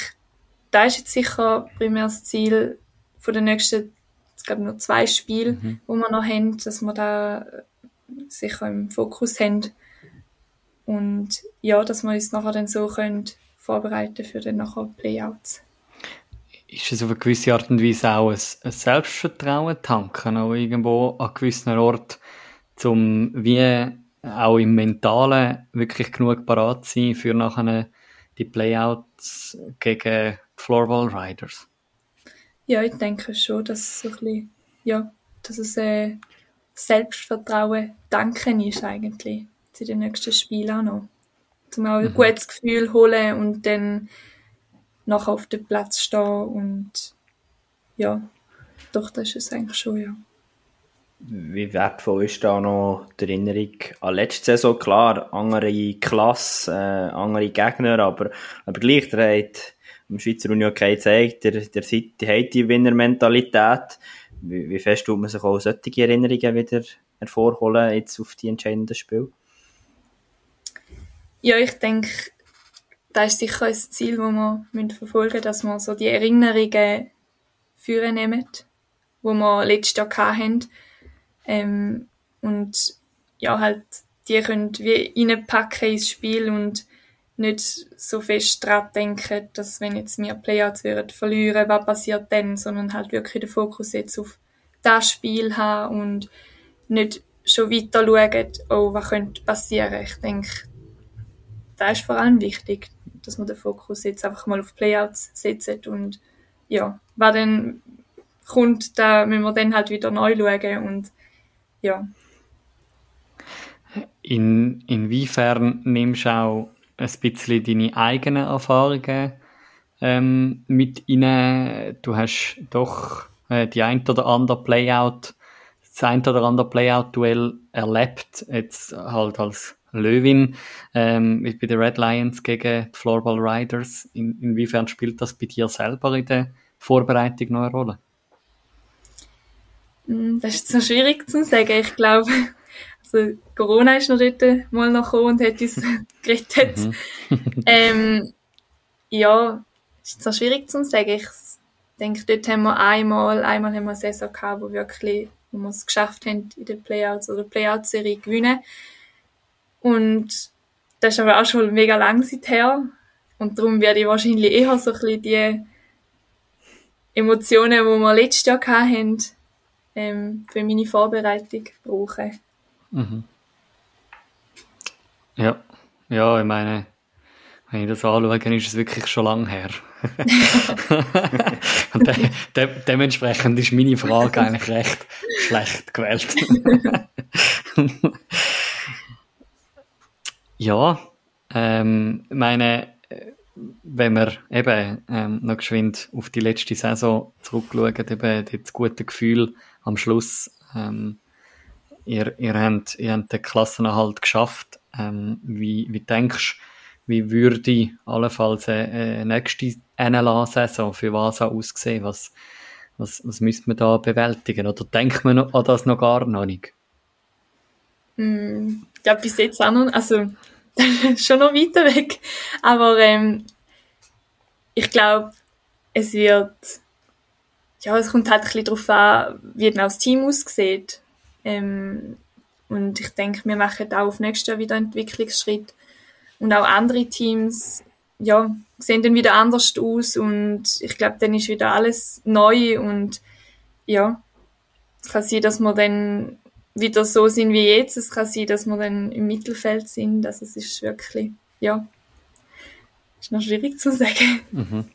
da ist jetzt sicher primär das Ziel von den nächsten, es glaube nur zwei Spiele, mhm. wo wir noch haben, dass wir da sicher im Fokus haben und ja, dass wir uns nachher dann so können vorbereiten für den nachher Playouts. Ist es auf eine gewisse Art und Weise auch ein, ein Selbstvertrauen tanken, auch irgendwo an gewissen Ort, um wie auch im Mentalen wirklich genug parat zu sein für nachher die Playouts gegen Floorball Riders? Ja, ich denke schon, dass es so ein bisschen, ja, dass es äh, Selbstvertrauen danken ist eigentlich zu den nächsten Spielen auch noch. Zum auch ein mhm. gutes Gefühl holen und dann nachher auf dem Platz stehen und ja, doch, das ist es eigentlich schon, ja. Wie wertvoll ist da noch die Erinnerung an letzte Saison? Klar, andere Klasse, äh, andere Gegner, aber, aber gleich, der hat im Schweizer Union gezeigt, der, der, der hat die Winnermentalität. Wie, wie fest tut man sich auch solche Erinnerungen wieder hervorholen, jetzt auf die entscheidenden Spiele? Ja, ich denke, das ist sicher ein Ziel, das wir verfolgen müssen, dass wir so die Erinnerungen führen nehmen, die wir letztes Jahr hatten. Ähm, und ja, halt, die können wie reinpacken ins Spiel und nicht so fest daran denken, dass wenn jetzt wir Playouts würden verlieren, was passiert dann, sondern halt wirklich den Fokus jetzt auf das Spiel haben und nicht schon weiter schauen, oh, was könnte passieren. Ich denke, das ist vor allem wichtig, dass man den Fokus jetzt einfach mal auf Playouts setzt und ja, was dann kommt, da müssen wir dann halt wieder neu schauen und ja. In, inwiefern nimmst du auch ein bisschen deine eigenen Erfahrungen ähm, mit rein. Du hast doch äh, die ein oder andere Playout, das ein oder andere Playout-Duell erlebt, jetzt halt als Löwin ähm, bei den Red Lions gegen die Floorball Riders. In, inwiefern spielt das bei dir selber in der Vorbereitung noch eine Rolle? Mm, das ist so schwierig zu sagen. Ich glaube, also Corona ist noch dort mal noch gekommen und hat uns (laughs) gerettet. Mhm. (laughs) ähm, ja, ist zwar schwierig zu sagen. Ich denke, dort haben wir einmal, einmal haben wir eine Saison gehabt, wo, wirklich, wo wir es geschafft haben, in der Playouts oder Playout-Serie gewinnen. Und das ist aber auch schon mega lang her. Und darum werde ich wahrscheinlich eher so ein bisschen die Emotionen, die wir letztes Jahr hatten, ähm, für meine Vorbereitung brauchen. Mhm. Ja, ja, ich meine, wenn ich das anschaue, ist es wirklich schon lange her. (laughs) De de dementsprechend ist meine Frage eigentlich recht schlecht gewählt. (laughs) ja, ähm, meine, wenn wir eben ähm, noch geschwind auf die letzte Saison zurückschauen, eben das gute Gefühl am Schluss, ähm, ihr, ihr, habt, ihr habt den Klassenerhalt geschafft. Ähm, wie, wie denkst du, wie würde allenfalls eine, nächste NLA-Saison für Vasa aussehen? Was, was, was müsste man da bewältigen? Oder denkt man an das noch gar noch nicht? Mm, ich glaube, bis jetzt auch noch, also (laughs) schon noch weiter weg. Aber ähm, ich glaube, es wird, ja, es kommt halt ein bisschen darauf an, wie genau das Team aussieht. Ähm, und ich denke, wir machen auch auf nächstes Jahr wieder Entwicklungsschritt. Und auch andere Teams, ja, sehen dann wieder anders aus und ich glaube, dann ist wieder alles neu und ja, es kann sein, dass wir dann wieder so sind wie jetzt. Es kann sein, dass wir dann im Mittelfeld sind. Also es ist wirklich, ja, ist noch schwierig zu sagen. Mhm.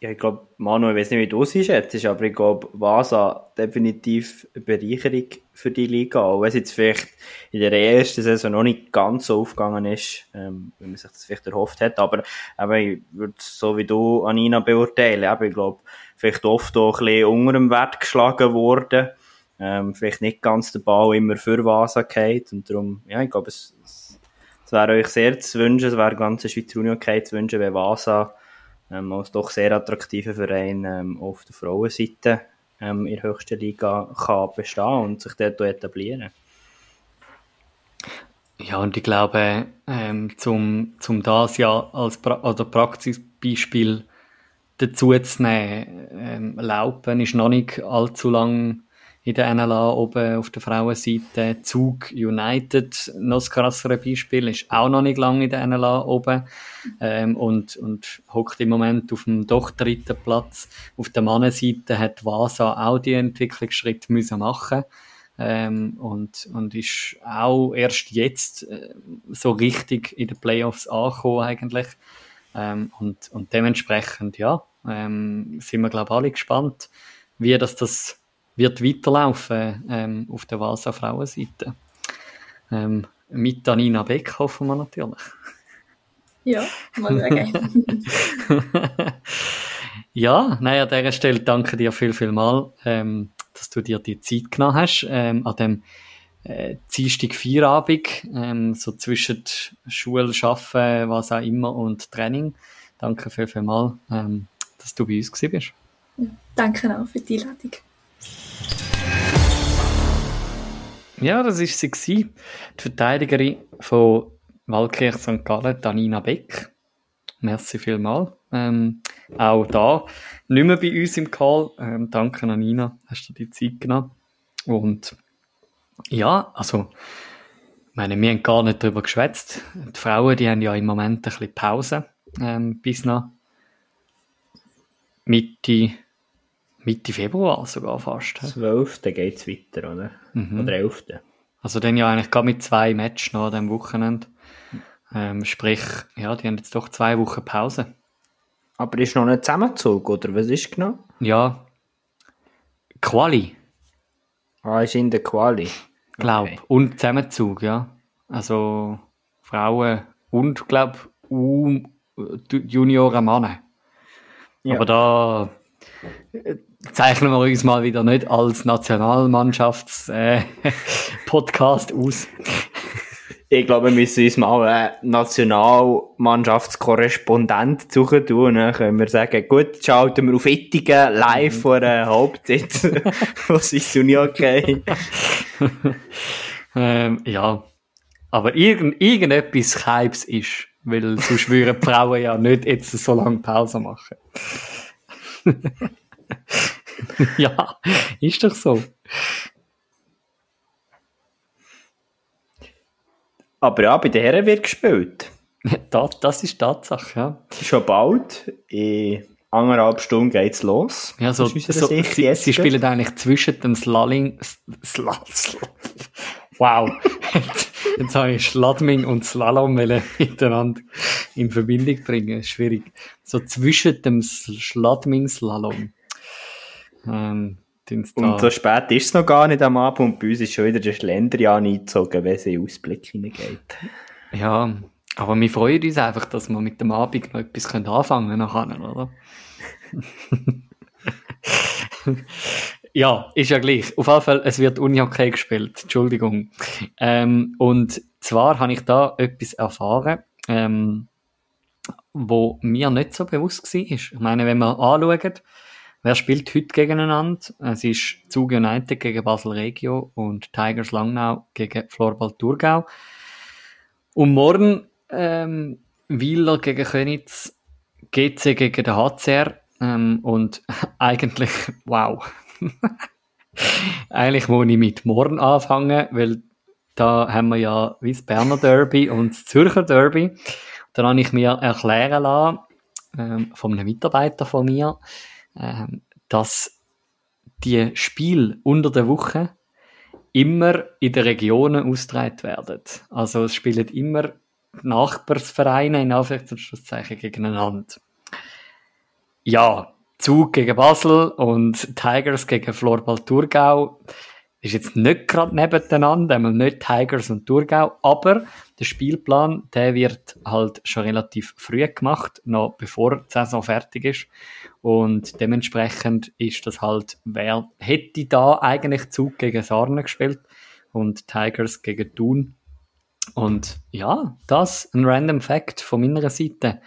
Ja, ich glaube, Manu, ich weiß nicht, wie du es einschätzt, aber ich glaube, Vasa definitiv eine Bereicherung für die Liga, auch wenn es jetzt vielleicht in der ersten Saison noch nicht ganz so aufgegangen ist, ähm, wie man sich das vielleicht erhofft hat, aber, aber ich würde so wie du, Anina, beurteilen, aber ich glaube, vielleicht oft auch ein bisschen unter dem Wert geschlagen worden, ähm, vielleicht nicht ganz der Ball immer für Vasa geht. Und darum, ja, ich glaube, es, es, es wäre euch sehr zu wünschen, es wäre der ganzen Schweizer Union zu wünschen, wenn Vasa ähm, als doch sehr attraktiver Verein ähm, auf der Frauenseite ähm, in der höchsten Liga kann bestehen und sich dort etablieren. Ja, und ich glaube, ähm, zum, zum das ja als pra oder Praxisbeispiel dazu zu nehmen, ähm, Laupen ist noch nicht allzu lang in der NLA oben auf der Frauenseite. Zug United, noch das krassere Beispiel, ist auch noch nicht lange in der NLA oben ähm, und, und hockt im Moment auf dem doch dritten Platz. Auf der Mannenseite hat Vasa auch die Entwicklungsschritte müssen machen ähm, und, und ist auch erst jetzt äh, so richtig in den Playoffs angekommen eigentlich. Ähm, und, und dementsprechend, ja, ähm, sind wir glaube ich alle gespannt, wie das, das wird weiterlaufen ähm, auf der Vasa Frauenseite. Ähm, mit Danina Beck hoffen wir natürlich. Ja, mal sagen. (laughs) ja, naja, an dieser Stelle danke dir viel, viel mal, ähm, dass du dir die Zeit genommen hast, ähm, an dem äh, Dienstag Feierabend, ähm, so zwischen Schule, Arbeiten, was auch immer und Training. Danke viel, viel mal, ähm, dass du bei uns gewesen bist. Danke auch für die Einladung. Ja, das war sie. Die Verteidigerin von Waldkirch St. Gallen, Danina Beck. Merci vielmals. Ähm, auch da nicht mehr bei uns im Call. Ähm, danke an Nina, hast du die Zeit genommen. Und ja, also, ich meine, wir haben gar nicht darüber geschwätzt. Die Frauen, die haben ja im Moment ein bisschen Pause, ähm, bis nach Mitte Mitte Februar sogar fast. 12. geht es weiter, oder? Mhm. Oder 11. Also dann ja eigentlich gerade mit zwei Matches noch an diesem Wochenende. Ähm, sprich, ja, die haben jetzt doch zwei Wochen Pause. Aber ist noch ein Zusammenzug, oder was ist genau? Ja. Quali. Ah, ist in der Quali. Glaub. Okay. Und Zusammenzug, ja. Also Frauen und, glaub, Junioren Männer. Ja. Aber da zeichnen wir uns mal wieder nicht als Nationalmannschafts-Podcast äh, (laughs) aus. (laughs) Ich glaube, wir müssen uns mal einen Nationalmannschaftskorrespondent suchen tun. Dann können wir sagen, gut, schalten wir auf Ettingen live vor der Hauptsitz, was ist nicht okay. ähm, ja, aber irgend, irgendetwas Keibs ist, weil sonst würden die Frauen ja nicht jetzt so lange Pause machen. (laughs) (laughs) ja, ist doch so. Aber ja, bei den Herren wird gespielt. das, das ist Tatsache, ja. Schon bald. In anderthalb Stunden geht's los. Ja, so, so, sie, jetzt. sie spielen eigentlich zwischen dem Slalling, Sla, Sla, wow, (laughs) jetzt habe ich Schladming und Slalom miteinander in Verbindung bringen, schwierig. So zwischen dem Schladming-Slalom. Ähm, Und so spät ist es noch gar nicht am Abend und bei uns ist schon wieder der Schlendrian eingezogen, wenn es in den Ausblick hineingeht. Ja, aber wir freuen uns einfach, dass wir mit dem Abend noch etwas können anfangen können, oder? (laughs) ja, ist ja gleich. Auf jeden Fall, es wird Unihockey gespielt. Entschuldigung. Ähm, und zwar habe ich da etwas erfahren, ähm, wo mir nicht so bewusst war. Ich meine, wenn wir anschauen, wer spielt heute gegeneinander? Es ist Zug United gegen Basel Regio und Tigers Langnau gegen Florbal Thurgau. Und morgen ähm, Wieler gegen Könitz, GC gegen den HCR ähm, und (laughs) eigentlich, wow. (laughs) eigentlich muss ich mit morgen anfangen, weil da haben wir ja wie das Berner Derby und das Zürcher Derby. Dann habe ich mir erklären lassen, ähm, von einem Mitarbeiter von mir, ähm, dass die Spiele unter der Woche immer in den Regionen ausgetragen werden. Also es spielen immer Nachbarsvereine in Anführungszeichen gegeneinander. Ja, Zug gegen Basel und Tigers gegen Florbal Thurgau ist jetzt nicht gerade nebeneinander, einmal nicht Tigers und Thurgau, aber der Spielplan, der wird halt schon relativ früh gemacht, noch bevor die Saison fertig ist. Und dementsprechend ist das halt, wer hätte da eigentlich Zug gegen Sarne gespielt und Tigers gegen Thun. Und ja, das ein random Fact von meiner Seite.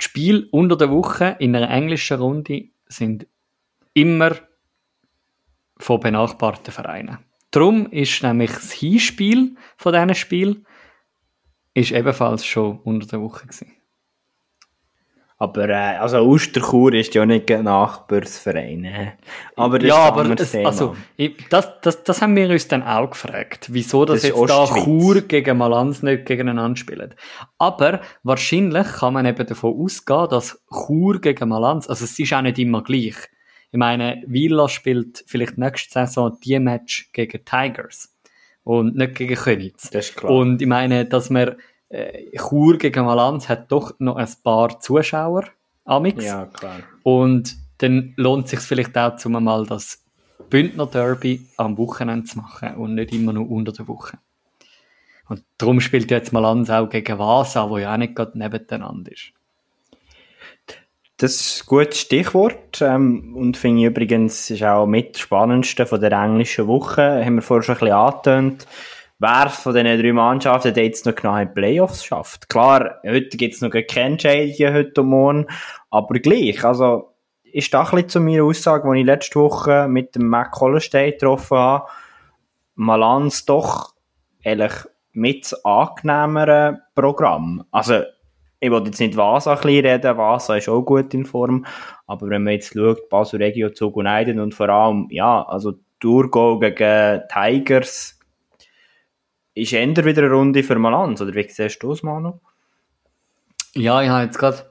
Die Spiele unter der Woche in einer englischen Runde sind immer von benachbarten Vereinen. Darum ist nämlich das Hinspiel von diesen Spiel ist ebenfalls schon unter der Woche gewesen. Aber äh, also Osterchur ist ja nicht ein Nachbarsverein. Aber das ja, aber es, also, ich, das, das, das haben wir uns dann auch gefragt, wieso das, Das jetzt da Ostschweiz. Chur gegen Malanz nicht gegeneinander spielen. Aber wahrscheinlich kann man eben davon ausgehen, dass Chur gegen Malanz, also es ist auch nicht immer gleich. Ich meine, Villa spielt vielleicht nächste Saison die Match gegen Tigers und nicht gegen Könitz. Das ist klar. Und ich meine, dass man äh, Chur gegen Malanz hat doch noch ein paar Zuschauer amix. ja, klar. Und dann lohnt es sich vielleicht auch, zum mal das Bündner Derby am Wochenende zu machen und nicht immer nur unter der Woche. Und darum spielt jetzt Malanz auch gegen Vasa, wo ja auch nicht gerade nebeneinander ist. Das ist ein gutes Stichwort. Ähm, und finde ich übrigens, ist auch mit das Spannendste von der englischen Woche. Haben wir vorher schon ein bisschen angetönt. Wer von diesen drei Mannschaften der jetzt noch genau in die Playoffs schafft. Klar, heute gibt es noch keine Entscheidungen heute und morgen. Aber gleich. Also, ist das ein bisschen zu meiner Aussage, die ich letzte Woche mit dem Mac Hollenstein getroffen habe. Malanz doch ehrlich mit das angenehmere Programm. Also, ich will jetzt nicht Vasa ein bisschen reden, Vasa ist auch gut in Form, aber wenn man jetzt schaut, Basel Regio Zug und Eiden und vor allem, ja, also Thurgau gegen Tigers ist eher wieder eine Runde für Malanz, oder wie siehst du es, Manu? Ja, ich habe jetzt gerade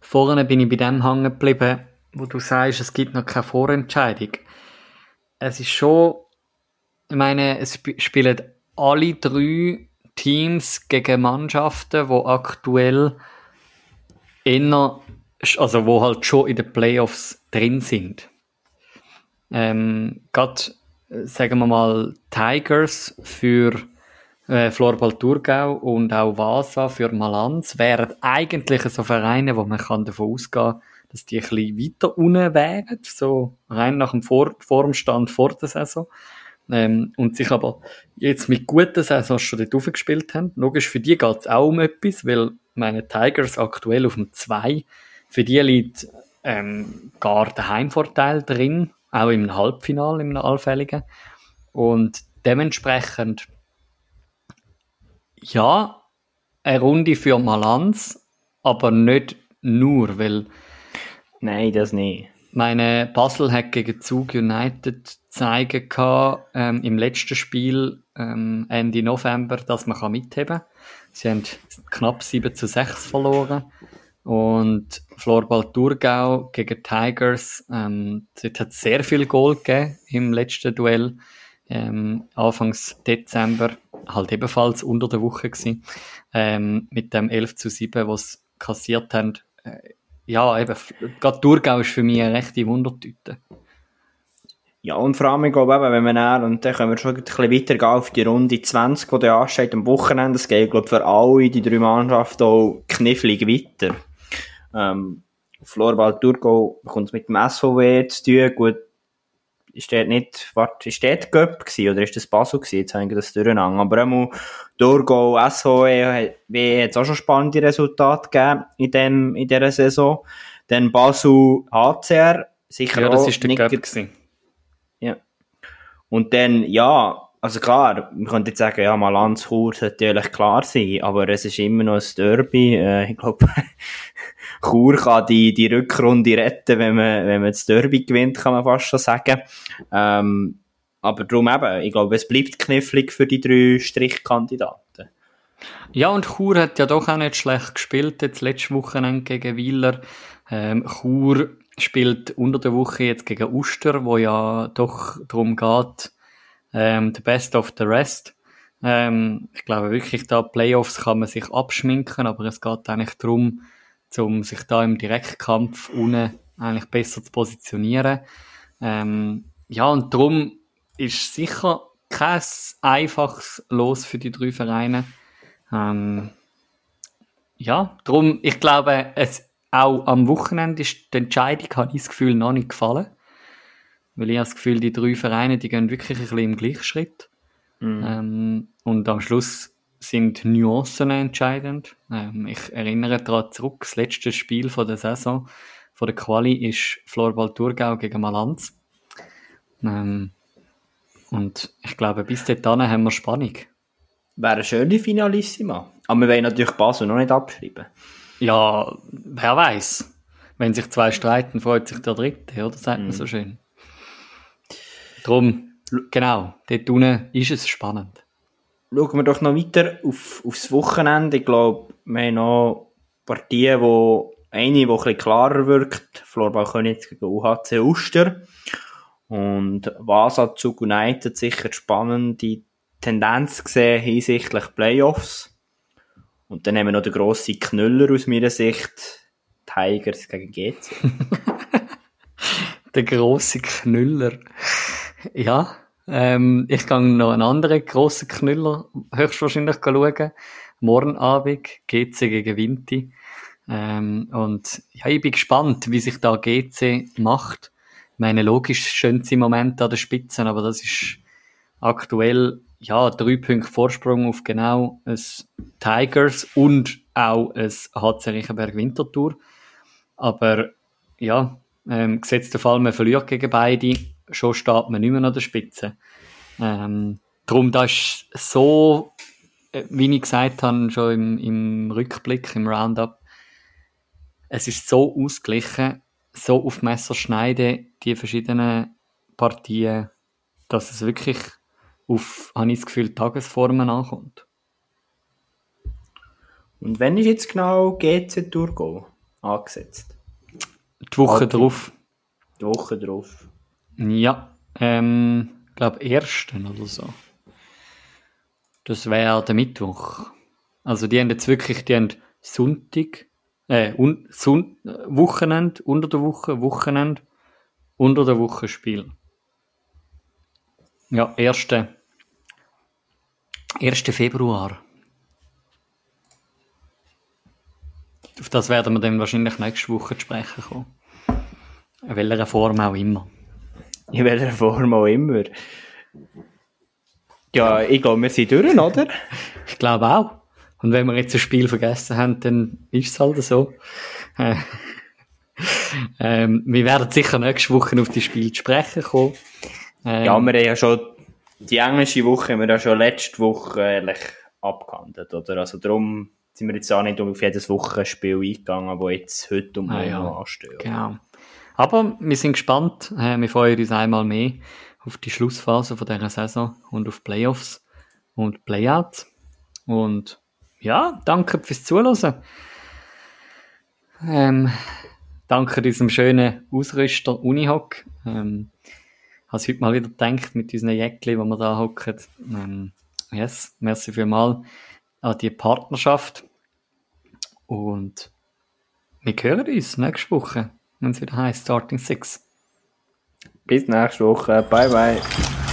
vorne bin ich bei dem hängen geblieben, wo du sagst, es gibt noch keine Vorentscheidung. Es ist schon, ich meine, es sp spielen alle drei Teams gegen Mannschaften, die aktuell eher, also wo halt schon in den Playoffs drin sind. Ähm, gerade, äh, sagen wir mal, Tigers für äh, Florbal Thurgau und auch Vasa für Malanz wären eigentlich so Vereine, wo man kann davon ausgehen dass die ein bisschen weiter unten wären, so rein nach dem vor Formstand vor der Saison. Ähm, und sich aber jetzt mit guten Saisons schon dort aufgespielt haben. Logisch, für die geht es auch um etwas, weil meine Tigers aktuell auf dem 2, für die liegt ähm, gar der Heimvorteil drin, auch im Halbfinale, im allfälligen. Und dementsprechend ja, eine Runde für Malanz, aber nicht nur, weil Nein, das nicht. meine Basel hat gegen Zug United zeigen kann, ähm, im letzten Spiel ähm, Ende November, dass man kann mitheben kann. Sie haben knapp 7 zu 6 verloren. Und Florball Thurgau gegen Tigers, ähm, dort hat sehr viel Goal gegeben im letzten Duell, ähm, Anfangs Dezember, halt ebenfalls unter der Woche gewesen, ähm, mit dem 11 zu 7, was kassiert haben. Äh, ja, eben, gerade Thurgau ist für mich eine rechte Wundertüte. Ja, und vor allem, ich glaube eben, wenn wir dann, und dann können wir schon ein bisschen weitergehen auf die Runde 20, die da ansteht am Wochenende. Es geht, glaube für alle die drei Mannschaften auch knifflig weiter. Ähm, Florball Thurgau bekommt es mit dem SVW zu tun. Gut, ist der nicht, warte, ist der Göpp gewesen, oder ist das Basel gewesen? Jetzt habe ich das durcheinander. Aber einmal Thurgau, SVW, hat es auch schon spannende Resultate gegeben in dem, in dieser Saison. Dann Basel HCR, sicher Ja, auch das ist der nicht Göpp ge- gewesen. Und dann, ja, also klar, man könnte jetzt sagen, ja, Malanz Chur natürlich klar sein, aber es ist immer noch ein Derby. Äh, ich glaube, (laughs) Chur kann die, die Rückrunde retten, wenn man, wenn man das Derby gewinnt, kann man fast schon sagen. Ähm, aber darum eben, ich glaube, es bleibt knifflig für die drei Strichkandidaten. Ja, und Chur hat ja doch auch nicht schlecht gespielt, jetzt letzte Wochenende gegen Wieler. Ähm, Chur spielt unter der Woche jetzt gegen Uster, wo ja doch darum geht, ähm, the best of the rest. Ähm, ich glaube wirklich, da Playoffs kann man sich abschminken, aber es geht eigentlich darum, um sich da im Direktkampf unten eigentlich besser zu positionieren. Ähm, ja, und darum ist sicher kein einfaches Los für die drei Vereine. Ähm, ja, darum, ich glaube, es, auch am Wochenende ist die Entscheidung, habe ich das Gefühl, noch nicht gefallen. Weil ich habe das Gefühl, die drei Vereine, die gehen wirklich ein bisschen im Gleichschritt. Ähm, und am Schluss sind Nuancen entscheidend. Ähm, ich erinnere daran zurück, das letzte Spiel von der Saison, von der Quali, ist Florball Thurgau gegen Malanz. Ähm, und ich glaube, bis dahin haben wir Spannung. Wäre eine schöne Finalissima. Aber wir wollen natürlich Basel noch nicht abschreiben. Ja, wer weiß. Wenn sich zwei streiten, freut sich der Dritte, oder? Sagt man so schön. Drum, genau, dort unten ist es spannend. Schauen wir doch noch weiter auf, aufs Wochenende. Ich glaube, wir haben noch Partien, wo eine, die ein bisschen klarer wirkt. Florball Königs gegen UHC Uster. Und Wasazug United sicher spannende Tendenz gesehen hinsichtlich Playoffs. Und dann haben wir noch den grossen Knüller aus meiner Sicht. Tigers gegen GC. (laughs) Der grosse Knüller. Ja, ähm, ich kann noch einen anderen grossen Knüller höchstwahrscheinlich schauen. Morgen Abend, GC gegen Vinti. Ähm, und ja, ich bin gespannt, wie sich da GC macht. Ich meine, logisch schön im Moment an der Spitze, aber das ist aktuell ja drei Punkte Vorsprung auf genau es Tigers und auch es HC Riechenberg Winterthur. Aber ja, ähm, gesetzt der Fall, man verliert gegen beide, schon steht man nicht mehr an der Spitze. Ähm, darum, das ist so, äh, wie ich gesagt habe, schon im, im Rückblick, im Roundup, es ist so ausgeglichen, so auf Messerschneide, die verschiedenen Partien, dass es wirklich auf, habe ich das Gefühl, Tagesformen ankommt. Und wenn ist jetzt genau GC Thurgau angesetzt? Die Woche Okay. drauf. Die Woche drauf. Ja, ähm, ich glaube, ersten oder so. Das wäre der Mittwoch. Also die haben jetzt wirklich, die haben Sonntag, äh, un, Son, äh, Wochenende, unter der Woche, Wochenende, unter der Woche Spiel. Ja, 1. 1. Februar. Auf das werden wir dann wahrscheinlich nächste Woche zu sprechen kommen. In welcher Form auch immer. In welcher Form auch immer. Ja, ich glaube, wir sind durch, oder? (laughs) Ich glaube auch. Und wenn wir jetzt ein Spiel vergessen haben, dann ist es halt so. Äh, (laughs) ähm, wir werden sicher nächste Woche auf die Spiele zu sprechen kommen. Ähm, Ja, wir haben ja schon die englische Woche haben wir ja schon letzte Woche ehrlich abgehandelt, oder? Also darum sind wir jetzt auch nicht auf jedes Wochenspiel eingegangen, wo jetzt heute um Ah, ja. noch anstehen. Genau. Aber wir sind gespannt. Äh, wir freuen uns einmal mehr auf die Schlussphase von dieser Saison und auf Playoffs. und Playout. Und ja, danke fürs Zuhören. Ähm, danke diesem schönen Ausrüster Unihock. Ähm, habe es heute mal wieder gedacht mit unseren Jäckchen, wo wir da hocken. Ähm, yes, merci vielmals an die Partnerschaft. Und wir hören uns nächste Woche, wenn es wieder heißt Starting Six. Bis nächste Woche. Bye, bye.